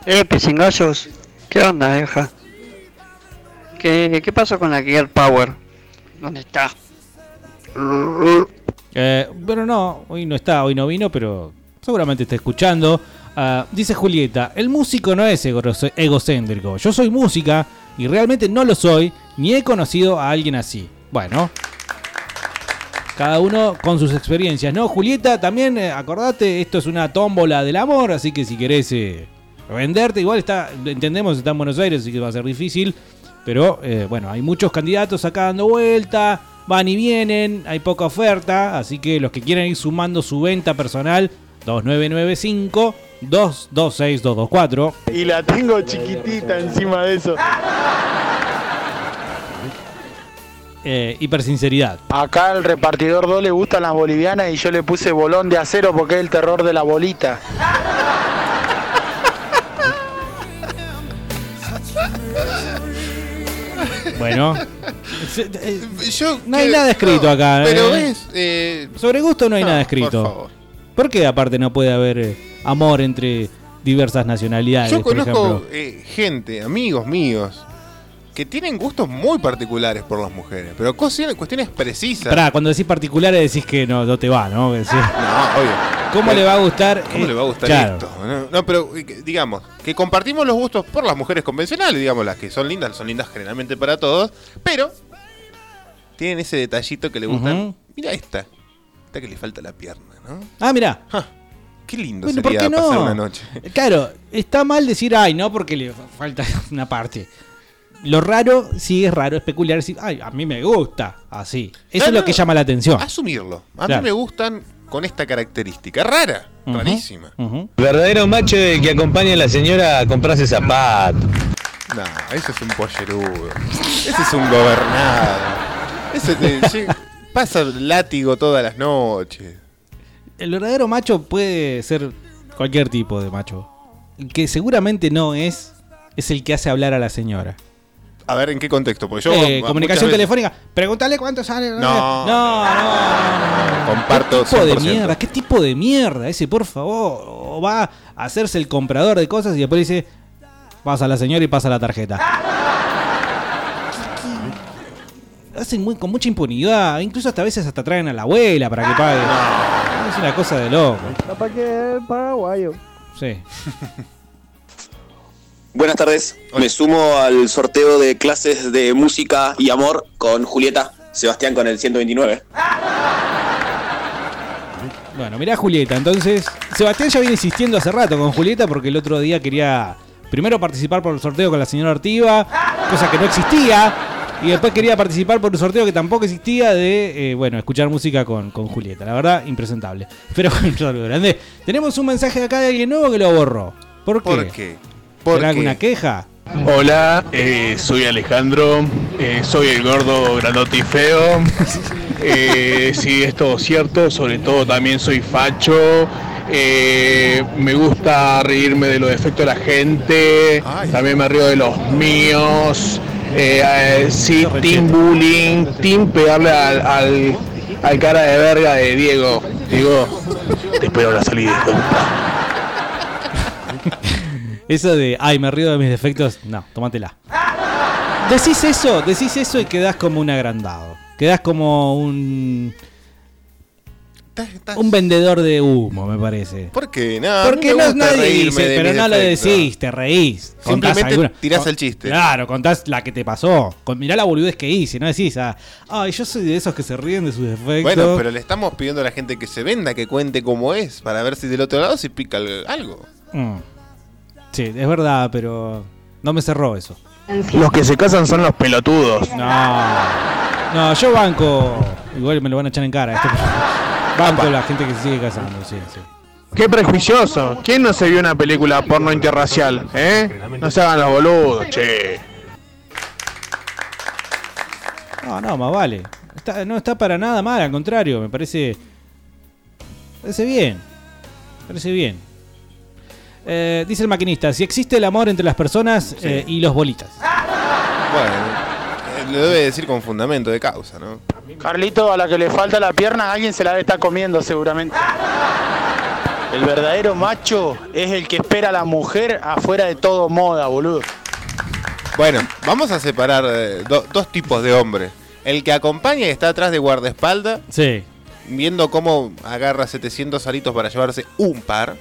Eh, pisingallos. ¿Qué onda, vieja? ¿Qué, ¿Qué pasó con la Gear Power? ¿Dónde está? Eh, bueno, no, hoy no está, hoy no vino, pero seguramente está escuchando. Ah, dice Julieta, el músico no es ego- egocéntrico. Yo soy música y realmente no lo soy, ni he conocido a alguien así. Bueno, cada uno con sus experiencias, ¿no? Julieta, también eh, acordate, esto es una tómbola del amor, así que si querés eh, venderte, igual está, entendemos, está en Buenos Aires, así que va a ser difícil. Pero eh, bueno, hay muchos candidatos acá dando vuelta, van y vienen, hay poca oferta, así que los que quieran ir sumando su venta personal, 2995 226 224. Y la tengo chiquitita encima de eso. Eh, hipersinceridad. Acá al repartidor 2 le gustan las bolivianas y yo le puse bolón de acero porque es el terror de la bolita. Bueno, eh, yo no hay nada escrito acá. Pero eh. es, eh, sobre gusto no hay nada escrito. ¿Por qué aparte no puede haber eh, amor entre diversas nacionalidades? Yo conozco eh, gente, amigos míos, que tienen gustos muy particulares por las mujeres, pero cuestiones, cuestiones precisas. Pará, cuando decís particulares decís que no, no te va, ¿no? Decís, No, obvio. ¿Cómo le va a gustar? ¿Cómo eh, le va a gustar claro. esto? No, no, pero eh, digamos, que compartimos los gustos por las mujeres convencionales, digamos, las que son lindas, son lindas generalmente para todos, pero tienen ese detallito que le gustan. Mira esta, esta que le falta la pierna, ¿no? Ah, mirá. Qué lindo Bueno, ¿por sería qué pasar una noche. Claro, está mal decir ay, no, porque le falta una parte. Lo raro, sí es raro, es peculiar decir, ay, a mí me gusta, así. Eso es lo que llama la atención. Asumirlo. A Claro. mí me gustan con esta característica. Rara, rarísima. Verdadero macho el que acompaña a la señora a comprarse zapatos. No, ese es un pollerudo. Ese es un gobernado. Ese pasa látigo todas las noches. El verdadero macho puede ser cualquier tipo de macho. El que seguramente no es, es el que hace hablar a la señora. A ver, ¿en qué contexto? Porque yo. Eh, comunicación telefónica. Pregúntale cuánto sale. No, no, no, no. Comparto ¿Qué tipo de 100%. mierda? ¿Qué tipo de mierda? Ese, por favor. O va a hacerse el comprador de cosas y después dice, pasa la señora y pasa la tarjeta. Hacen muy, con mucha impunidad. Incluso hasta a veces hasta traen a la abuela para que pague. Es una cosa de loco. Capaz que es paraguayo. Sí. Buenas tardes, me sumo al sorteo de clases de música y amor con Julieta, Sebastián con el 129. Bueno, mirá Julieta, entonces. Sebastián ya viene insistiendo hace rato con Julieta porque el otro día quería primero participar por el sorteo con la señora Ortiva, cosa que no existía. Y después quería participar por un sorteo que tampoco existía de, eh, bueno, escuchar música con, con Julieta. La verdad, impresentable. Pero un saludo grande. Tenemos un mensaje de acá de alguien nuevo que lo borró. ¿Por qué? ¿Por qué? ¿Por ¿Será qué? alguna queja? Hola, eh, soy Alejandro, eh, soy el gordo grandote y feo. Eh, sí, es todo cierto, sobre todo también soy facho. eh, me gusta reírme de los defectos de la gente, también me río de los míos. Eh, eh, sí, team bullying, team pegarle al, al, al cara de verga de Diego. Diego, te espero la salida. Eso de, ay, me río de mis defectos, no, tómatela. Decís eso, decís eso y quedás como un agrandado. Quedás como un. Un vendedor de humo, me parece. ¿Por qué? No, Porque no nadie dice, de pero no lo decís, te reís. Simplemente alguna- tirás con- el chiste. Claro, contás la que te pasó. Con, mirá la boludez que hice, no decís, ah, ay, yo soy de esos que se ríen de sus defectos. Bueno, pero le estamos pidiendo a la gente que se venda, que cuente cómo es, para ver si del otro lado se pica al- algo. Mm. Sí, es verdad, pero no me cerró eso. Los que se casan son los pelotudos. No, no, yo banco. Igual me lo van a echar en cara. Esto, la gente que se sigue casando, sí, sí. Qué prejuicioso. ¿Quién no se vio una película porno interracial? ¿Eh? No se hagan los boludos, che. No, no, más vale. Está- no está para nada mal, al contrario, me parece. Parece bien. Parece bien. Eh, dice el maquinista: si existe el amor entre las personas eh, y los bolitas. Bueno, lo debe decir con fundamento de causa, ¿no? Carlito, a la que le falta la pierna, alguien se la estar comiendo seguramente. El verdadero macho es el que espera a la mujer afuera de todo moda, boludo. Bueno, vamos a separar eh, do- dos tipos de hombres. El que acompaña y está atrás de guardaespaldas, Sí. viendo cómo agarra 700 aritos para llevarse un par.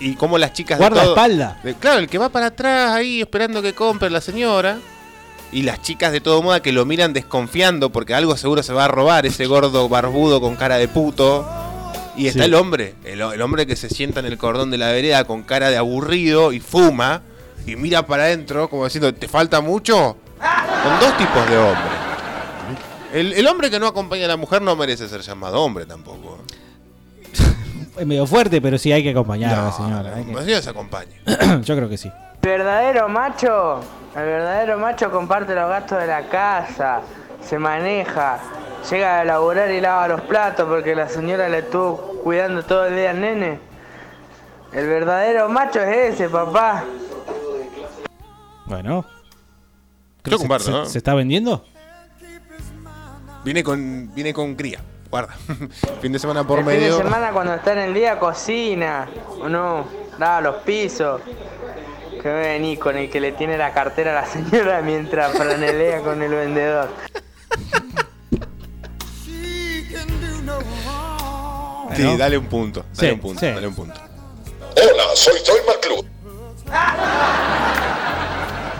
Y cómo las chicas Guardaespaldas. claro, el que va para atrás ahí esperando que compre la señora. Y las chicas de todo moda que lo miran desconfiando porque algo seguro se va a robar ese gordo barbudo con cara de puto. Y está Sí. el hombre, el, el hombre que se sienta en el cordón de la vereda con cara de aburrido y fuma y mira para adentro como diciendo, ¿te falta mucho? Con dos tipos de hombres. El, el hombre que no acompaña a la mujer no merece ser llamado hombre tampoco. Es medio fuerte, pero sí hay que acompañar a la señora. que- La señora se acompaña. Yo creo que sí. verdadero macho, el verdadero macho comparte los gastos de la casa, se maneja, llega a laburar y lava los platos porque la señora le estuvo cuidando todo el día al nene. El verdadero macho es ese, papá. Bueno. Yo comparto, ¿Se, ¿no? se está vendiendo? Viene con, viene con cría. Guarda. fin de semana por el fin medio. de semana cuando está en el día cocina, o no, da los pisos. Que venir con el que le tiene la cartera a la señora mientras franelea con el vendedor. Sí, dale un punto. Dale Sí, un punto. sí. Dale un punto. Hola, soy Toy Club.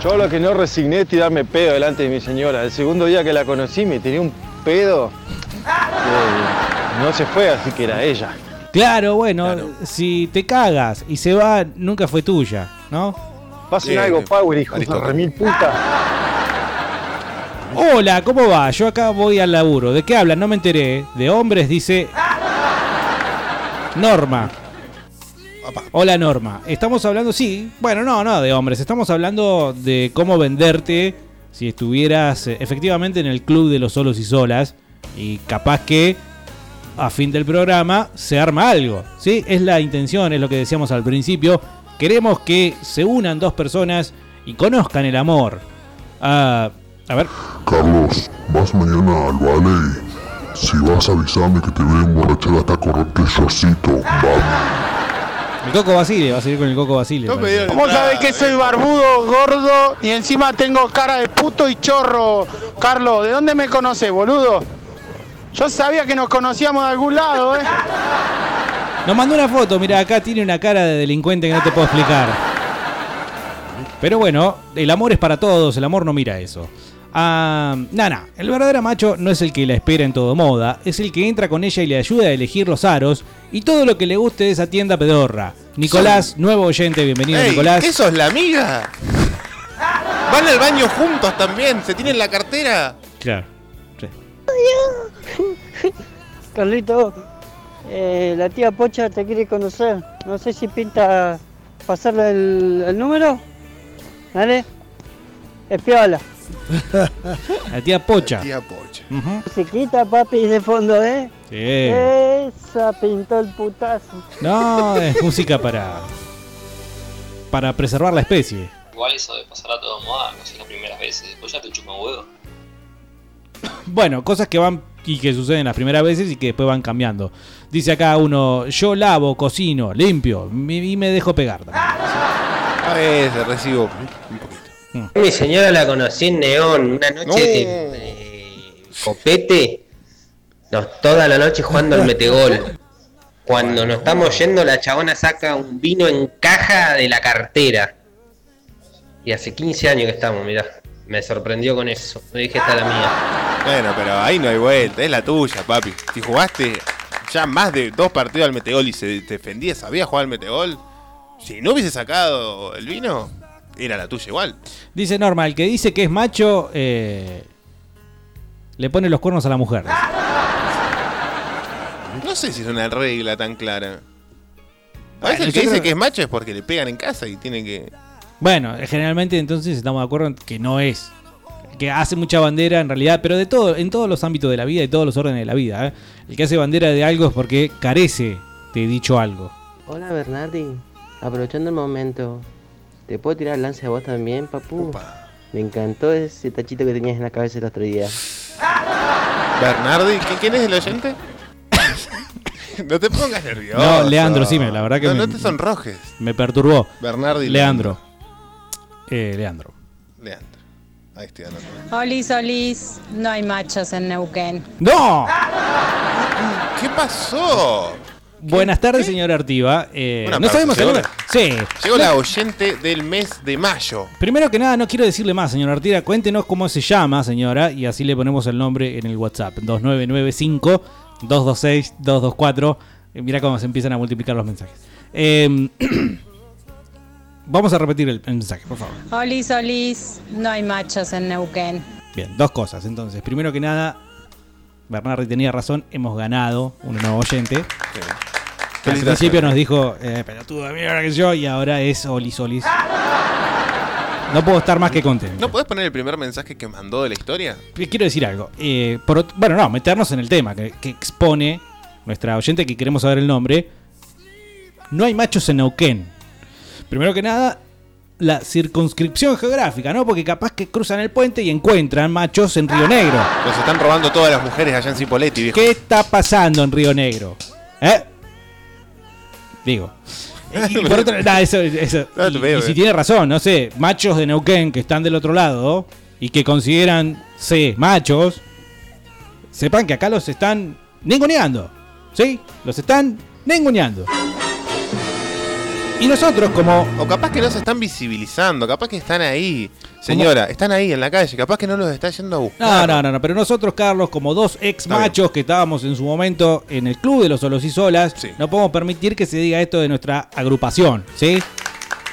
Yo lo que no resigné es tirarme pedo delante de mi señora. El segundo día que la conocí me tenía un pedo. que no se fue, así que era ella. Claro, bueno, si te cagas y se va, nunca fue tuya, ¿no? Pasen algo, Power, hijo de remil puta. Hola, ¿cómo va? Yo acá voy al laburo. ¿De qué hablan? No me enteré. De hombres, dice Norma. Hola Norma. Estamos hablando, sí, bueno, no, no de hombres. Estamos hablando de cómo venderte si estuvieras eh, efectivamente en el club de los solos y solas. Y capaz que a fin del programa se arma algo. ¿sí? Es la intención, es lo que decíamos al principio. Queremos que se unan dos personas y conozcan el amor. Ah, a ver. Carlos, vas mañana al vale y si vas avisame que te voy a emborrachar hasta correrte chocito, vamos. El Coco Basile, va a seguir con el Coco Basile. ¿Cómo sabes que soy barbudo, gordo y encima tengo cara de puto y chorro? Carlos, ¿de dónde me conoces, boludo? Yo sabía que nos conocíamos de algún lado, ¿eh? Nos mandó una foto, mira, acá tiene una cara de delincuente que no te puedo explicar. Pero bueno, el amor es para todos, el amor no mira eso. Ah, nada, el verdadero macho no es el que la espera en todo moda, es el que entra con ella y le ayuda a elegir los aros y todo lo que le guste de esa tienda pedorra. Nicolás, nuevo oyente, bienvenido Ey, Nicolás. ¿Eso es la amiga? Van al baño juntos también. Se tienen la cartera. Claro. Carlito, eh, la tía Pocha te quiere conocer. No sé si pinta pasarle el, el número. ¿Vale? Es piola. La tía Pocha. tía Pocha. Musiquita, papi, de fondo, ¿eh? Sí. Esa pintó el putazo. No, es música para. para preservar la especie. Igual eso de pasar a todo moda, no sé las primeras veces, después ya te chupan huevo. Bueno, cosas que van y que suceden las primeras veces y que después van cambiando. Dice acá uno, yo lavo, cocino, limpio y me dejo pegar. también. A veces recibo un poquito. Mi señora la conocí en Neón, una noche de eh, copete, nos, toda la noche jugando al metegol. Cuando nos estamos yendo, la chabona saca un vino en caja de la cartera. Y hace 15 años que estamos, mirá. Me sorprendió con eso. Me dije, esta es la mía. Bueno, pero ahí no hay vuelta. Es la tuya, papi. Si jugaste ya más de dos partidos al Metegol y se te defendía, sabías jugar al Metegol. Si no hubiese sacado el vino, era la tuya igual. Dice Norma, el que dice que es macho, eh, le pone los cuernos a la mujer. No sé si es una regla tan clara. A Bueno, veces el que dice creo- que es macho es porque le pegan en casa y tiene que. Bueno, generalmente entonces estamos de acuerdo en que no es. Que hace mucha bandera en realidad, pero de todo, en todos los ámbitos de la vida y todos los órdenes de la vida. ¿eh? El que hace bandera de algo es porque carece de dicho algo. Hola Bernardi, aprovechando el momento, ¿te puedo tirar lance a vos también, papu? Me encantó ese tachito que tenías en la cabeza el otro día. Bernardi, ¿qui- ¿quién es el oyente? no te pongas nervioso. No, Leandro, sí, me- la verdad que No, me- no te sonrojes. Me perturbó. Bernardi Leandro. Eh, Leandro. Leandro. Ahí estoy anotando. Olis, Olis, no hay machos en Neuquén. ¡No! ¿Qué pasó? Buenas tardes, señor Artiva. Eh, no sabemos llegó alguna- la- Sí. Llegó No- la oyente del mes de mayo. Primero que nada, no quiero decirle más, señor Artira. Cuéntenos cómo se llama, señora, y así le ponemos el nombre en el WhatsApp. 2995-226-224. Eh, Mira cómo se empiezan a multiplicar los mensajes. Eh, vamos a repetir el mensaje, por favor. Olis, Olis, no hay machos en Neuquén. Bien, dos cosas. Entonces, primero que nada, Bernardi tenía razón, hemos ganado un nuevo oyente. Que al principio nos dijo, eh, pelotudo de mierda que yo, y ahora es Olis Olis. No puedo estar más que contento. ¿No podés poner el primer mensaje que mandó de la historia? Quiero decir algo. eh, por bueno, no, meternos en el tema que, que expone nuestra oyente que queremos saber el nombre. No hay machos en Neuquén. Primero que nada, la circunscripción geográfica, ¿no? Porque capaz que cruzan el puente y encuentran machos en Río Negro. Los están robando todas las mujeres allá en Cipoletti, viejo. ¿Qué está pasando en Río Negro? ¿Eh? Digo. Y por otro nah, eso, eso- No, y- te veo, y si eh. tiene razón, no sé, machos de Neuquén que están del otro lado y que consideran ser machos, sepan que acá los están ninguneando. ¿Sí? Los están ninguneando. Y nosotros como... O capaz que no se están visibilizando, capaz que están ahí. Señora, están ahí en la calle, capaz que no los está yendo a buscar. No, no, no, no, pero nosotros, Carlos, como dos ex machos que estábamos en su momento en el club de los solos y solas, no podemos permitir que se diga esto de nuestra agrupación, ¿sí?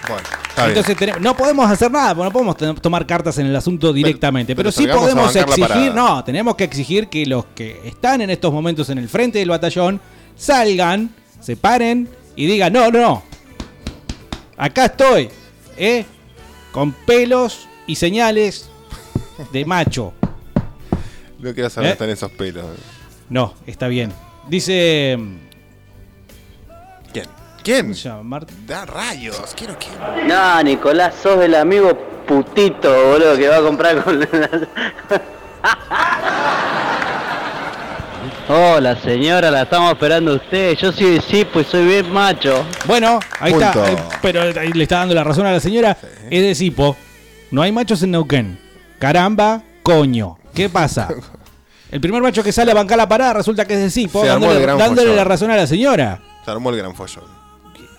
Bueno, está bien. Entonces tenemos- no podemos hacer nada, no podemos tomar cartas en el asunto directamente, pero, pero sí podemos exigir, no, tenemos que exigir que los que están en estos momentos en el frente del batallón salgan, se paren y digan, no, no, acá estoy, ¿eh? Con pelos y señales de macho. No quiero saber ¿Eh? están esos pelos. No, está bien. Dice... ¿Quién? ¿Quién? ¿Cómo se llama? Mart- Da rayos, quiero que. No, Nicolás, sos el amigo putito, boludo, que va a comprar con... Hola señora, la estamos esperando a usted. Yo soy de Cipo y soy bien macho. Bueno, ahí Punto. está. eh, pero ahí le está dando la razón a la señora. Es de Cipo. No hay machos en Neuquén. Caramba, coño. ¿Qué pasa? El primer macho que sale a bancar la parada resulta que es de Cipo, Se armó dándole, el gran dándole follón. la razón a la señora. Se armó el gran follón.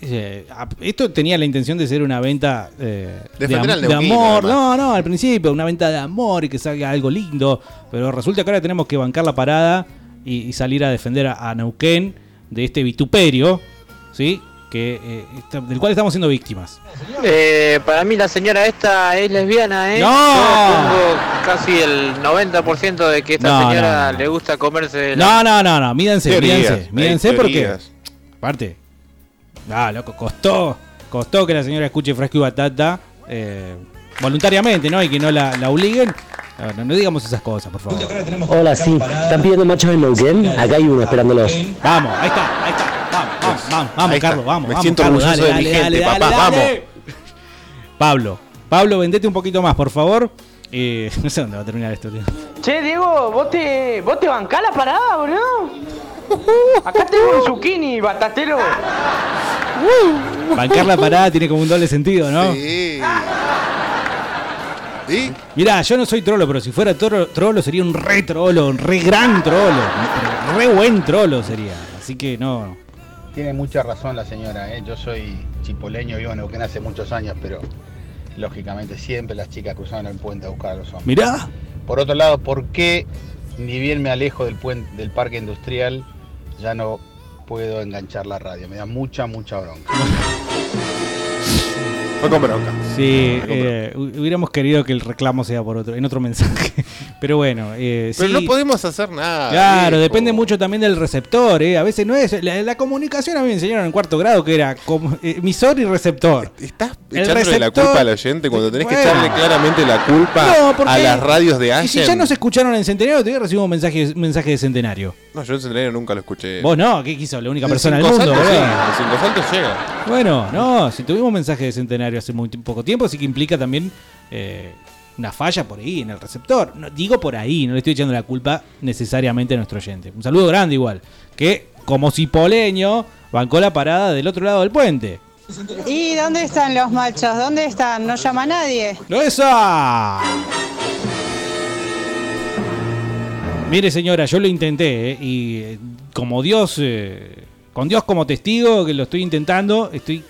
Eh, a- Esto tenía la intención de ser una venta eh, de, Defender am- al de neuquino, amor. además. No, no, al principio, una venta de amor y que salga algo lindo. Pero resulta que ahora tenemos que bancar la parada y, y salir a defender a, a Neuquén de este vituperio, ¿sí? Que, eh, está- del cual estamos siendo víctimas. Eh, para mí la señora esta es lesbiana, ¿eh? ¡No! Yo tengo casi el 90% de que esta No, señora no, no. le gusta comerse... la- No, no, no, no, mídense, Teorías, mídense, mídense porque. Aparte. Ah, loco, costó. Costó que la señora escuche fresco y batata. eh, voluntariamente, ¿no? Y que no la, la obliguen. No, no, no digamos esas cosas, por favor. Hola, sí. ¿Están pidiendo machos en Neuquén? Acá hay uno esperándolos. Vamos, ahí está, ahí está. Vamos, vamos, vamos. Carlos, vamos. Me vamos, siento Carlos, orgulloso dale, de mi dale, gente, dale, papá, dale, vamos. dale. Pablo, Pablo, vendete un poquito más, por favor. Eh, no sé dónde va a terminar esto, tío. Che, Diego, ¿vos te, vos te bancás la parada, boludo? Acá tengo un zucchini, batatero. Bancar la parada tiene como un doble sentido, ¿no? Sí. ¿Y? Mirá, yo no soy trolo, pero si fuera toro- trolo sería un re trolo, un re gran trolo. Pero Re buen trolo sería. Así que no. Tiene mucha razón la señora, ¿eh? yo soy chipoleño, vivo en Neuquén hace muchos años, pero lógicamente siempre las chicas cruzaban el puente a buscar a los hombres. Mirá. Por otro lado, ¿por qué ni bien me alejo del puente, del parque industrial, ya no puedo enganchar la radio? Me da mucha, mucha bronca. Fue con bronca. Sí, eh, hu- hubiéramos querido que el reclamo sea por otro, en otro mensaje. Pero bueno, eh, Pero sí. no podemos hacer nada. Claro, depende mucho también del receptor, ¿eh? A veces no es. La, la comunicación a mí me enseñaron en cuarto grado que era emisor y receptor. Estás El echándole la culpa al oyente cuando tenés que echarle claramente la culpa No, porque- a las radios de Y Allen. si ya nos escucharon en Centenario, todavía recibimos mensaje, mensaje de Centenario. No, yo en Centenario nunca lo escuché. Vos no, ¿qué quiso? La única persona del mundo, Saltos, boludo. sí, en Cinco Saltos llega. Bueno, no, si tuvimos mensaje de Centenario hace muy poco tiempo, sí que implica también eh, una falla por ahí en el receptor. No, digo por ahí, no le estoy echando la culpa necesariamente a nuestro oyente. Un saludo grande igual, que como cipoleño bancó la parada del otro lado del puente. ¿Y dónde están los machos? ¿Dónde están? No llama a nadie. ¡No esa! Mire señora, yo lo intenté ¿eh? y eh, como Dios, eh, con Dios como testigo que lo estoy intentando, estoy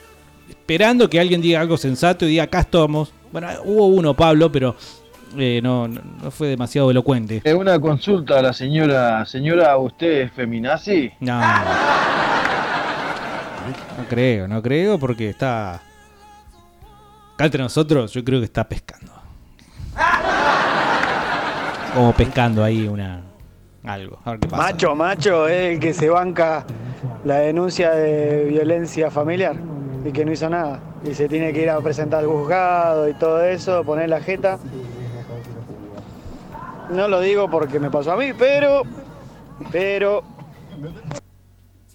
esperando que alguien diga algo sensato y diga acá estamos. Bueno, hubo uno, Pablo, pero eh, no, no, fue demasiado elocuente. Eh, una consulta a la señora. Señora, ¿usted es feminazi? No. No creo, no creo porque está... Acá entre nosotros yo creo que está pescando. Como pescando ahí una... Algo. A ver qué pasa. Macho, macho, es el que se banca la denuncia de violencia familiar y que no hizo nada. Y se tiene que ir a presentar al juzgado y todo eso, poner la jeta. No lo digo porque me pasó a mí, pero. Pero.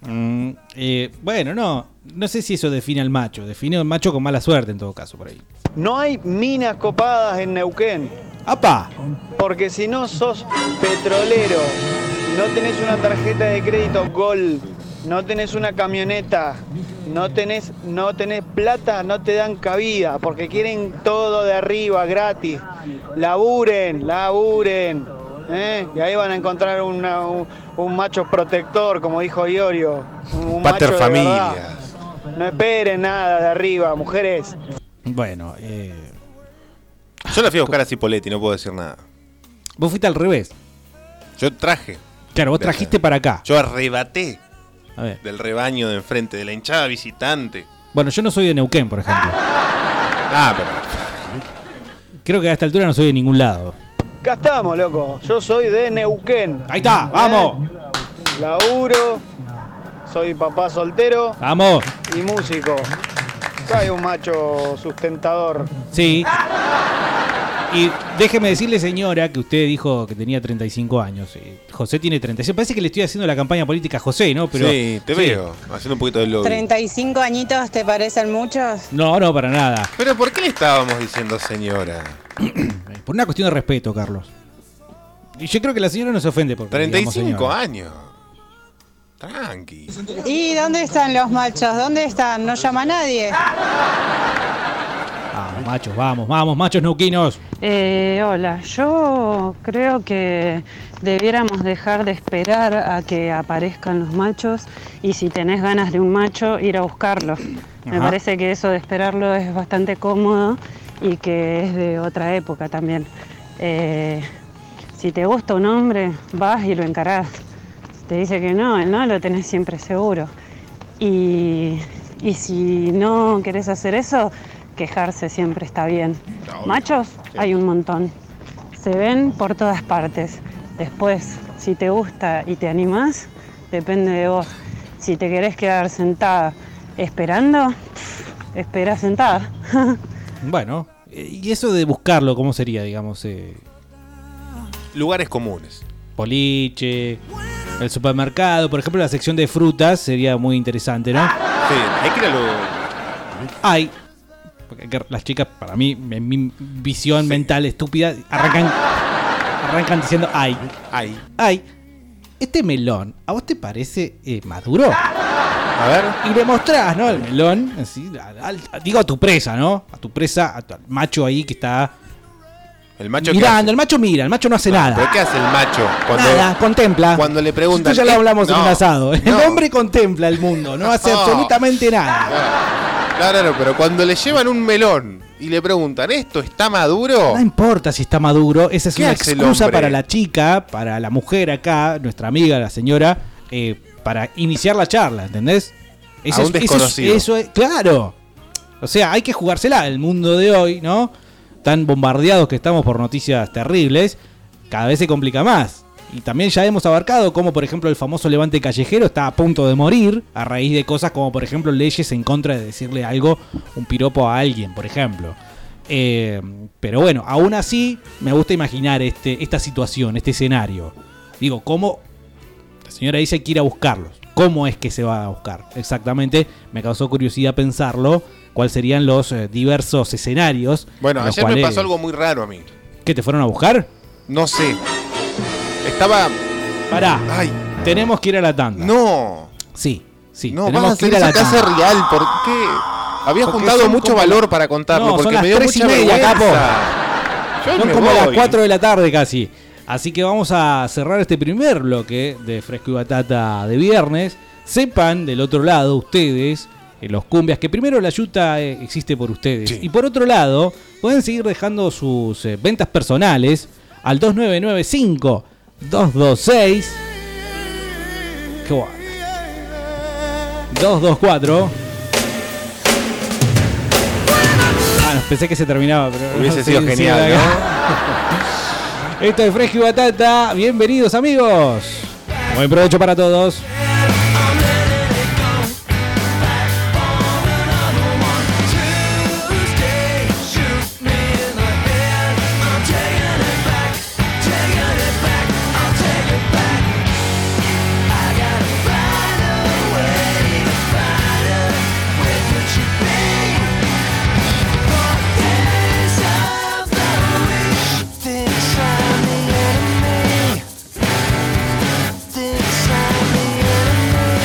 Mm, eh, bueno, no. No sé si eso define al macho. Define al macho con mala suerte en todo caso por ahí. No hay minas copadas en Neuquén. ¡Apa! Porque si no sos petrolero, no tenés una tarjeta de crédito Gol, no tenés una camioneta, no tenés, no tenés plata, no te dan cabida, porque quieren todo de arriba, gratis. Laburen, laburen. ¿Eh? Y ahí van a encontrar una- un, un macho protector, como dijo Iorio. Un, un Pater macho de familia. No esperen nada de arriba, mujeres. Bueno, eh, Yo la fui a buscar a Cipoletti, no puedo decir nada. vos fuiste al revés. Yo traje. Claro, vos trajiste para acá. Yo arrebaté A ver. del rebaño de enfrente, de la hinchada visitante. Bueno, yo no soy de Neuquén, por ejemplo. Ah, pero. Creo que a esta altura no soy de ningún lado. Acá estamos, loco. Yo soy de Neuquén. Ahí está, vamos. Laburo, soy papá soltero Vamos. y músico. Hay un macho sustentador. Sí. Y déjeme decirle, señora, que usted dijo que tenía 35 años. José tiene 36. Parece que le estoy haciendo la campaña política a José, ¿no? Pero, sí, te veo, haciendo un poquito de lobby. 35 añitos te parecen muchos. No, no, para nada. Pero ¿por qué le estábamos diciendo señora? Por una cuestión de respeto, Carlos. Y yo creo que la señora no se ofende por 35 años. Tranqui. ¿Y dónde están los machos? ¿Dónde están? ¿No llama nadie? Machos, vamos, vamos, machos neuquinos. Eh, hola, yo creo que debiéramos dejar de esperar a que aparezcan los machos y si tenés ganas de un macho, ir a buscarlo. Me parece que eso de esperarlo es bastante cómodo y que es de otra época también. Eh, si te gusta un hombre, vas y lo encarás. Te dice que no, el no lo tenés siempre seguro. Y, y si no querés hacer eso, quejarse siempre está bien. Machos hay un montón. Se ven por todas partes. Después, si te gusta y te animás, depende de vos. Si te querés quedar sentada esperando, espera sentada. Bueno, eh, y eso de buscarlo, ¿cómo sería, digamos? Eh, Lugares comunes. boliche, el supermercado, por ejemplo, la sección de frutas sería muy interesante, ¿no? Sí, hay que ir a lo. Hay. Las chicas, para mí, en mi visión mental estúpida, arrancan, arrancan diciendo ay. Ay. Ay. Este melón, ¿a vos te parece eh, maduro? A ver. Y le mostrás, ¿no? El melón, así, al- digo a tu presa, ¿no? A tu presa, a tu al macho ahí que está El macho ¿qué mirando. El macho mira, el macho no hace nada. ¿Pero qué hace el macho? Cuando, Nada, contempla. Cuando le preguntan. Esto ya lo hablamos en un asado. El no. hombre contempla el mundo, no hace absolutamente nada. Claro, pero cuando le llevan un melón y le preguntan, ¿esto está maduro? No importa si está maduro, esa es ¿Qué una excusa para la chica, para la mujer acá, nuestra amiga, la señora, eh, para iniciar la charla, ¿entendés? A un desconocido. eso es- claro. O sea, hay que jugársela. El mundo de hoy, ¿no? Tan bombardeados que estamos por noticias terribles, cada vez se complica más. Y también ya hemos abarcado cómo, por ejemplo, el famoso levante callejero está a punto de morir a raíz de cosas como, por ejemplo, leyes en contra de decirle algo, un piropo a alguien, por ejemplo. Eh, pero bueno, aún así me gusta imaginar este, esta situación, este escenario. Digo, ¿cómo? La señora dice que ir a buscarlos. ¿Cómo es que se va a buscar? Exactamente, me causó curiosidad pensarlo. ¿Cuáles serían los eh, diversos escenarios? Bueno, ayer me pasó algo muy raro a mí. ¿Qué te fueron a buscar? No sé. Estaba. Pará. Ay. Tenemos que ir a la tanda. No. Sí, sí. No, tenemos vas a que ir a la esa casa tanda. real. ¿Por qué? Había Porque juntado son mucho como valor para contarlo. No, son porque las me dio tres y mucha media, vergüenza. capo. Yo Son me como voy. las 4 de la tarde casi. Así que vamos a cerrar este primer bloque de Fresco y Batata de viernes. Sepan del otro lado, ustedes, eh, los cumbias, que primero la yuta eh, existe por ustedes. Y por otro lado, pueden seguir dejando sus eh, ventas personales al 2995 226 Qué guay. 224 Ah, no, pensé que se terminaba, pero Hubiese sí, sido sí, genial, la- Esto es Fresco y Batata. Bienvenidos, amigos. Buen provecho para todos.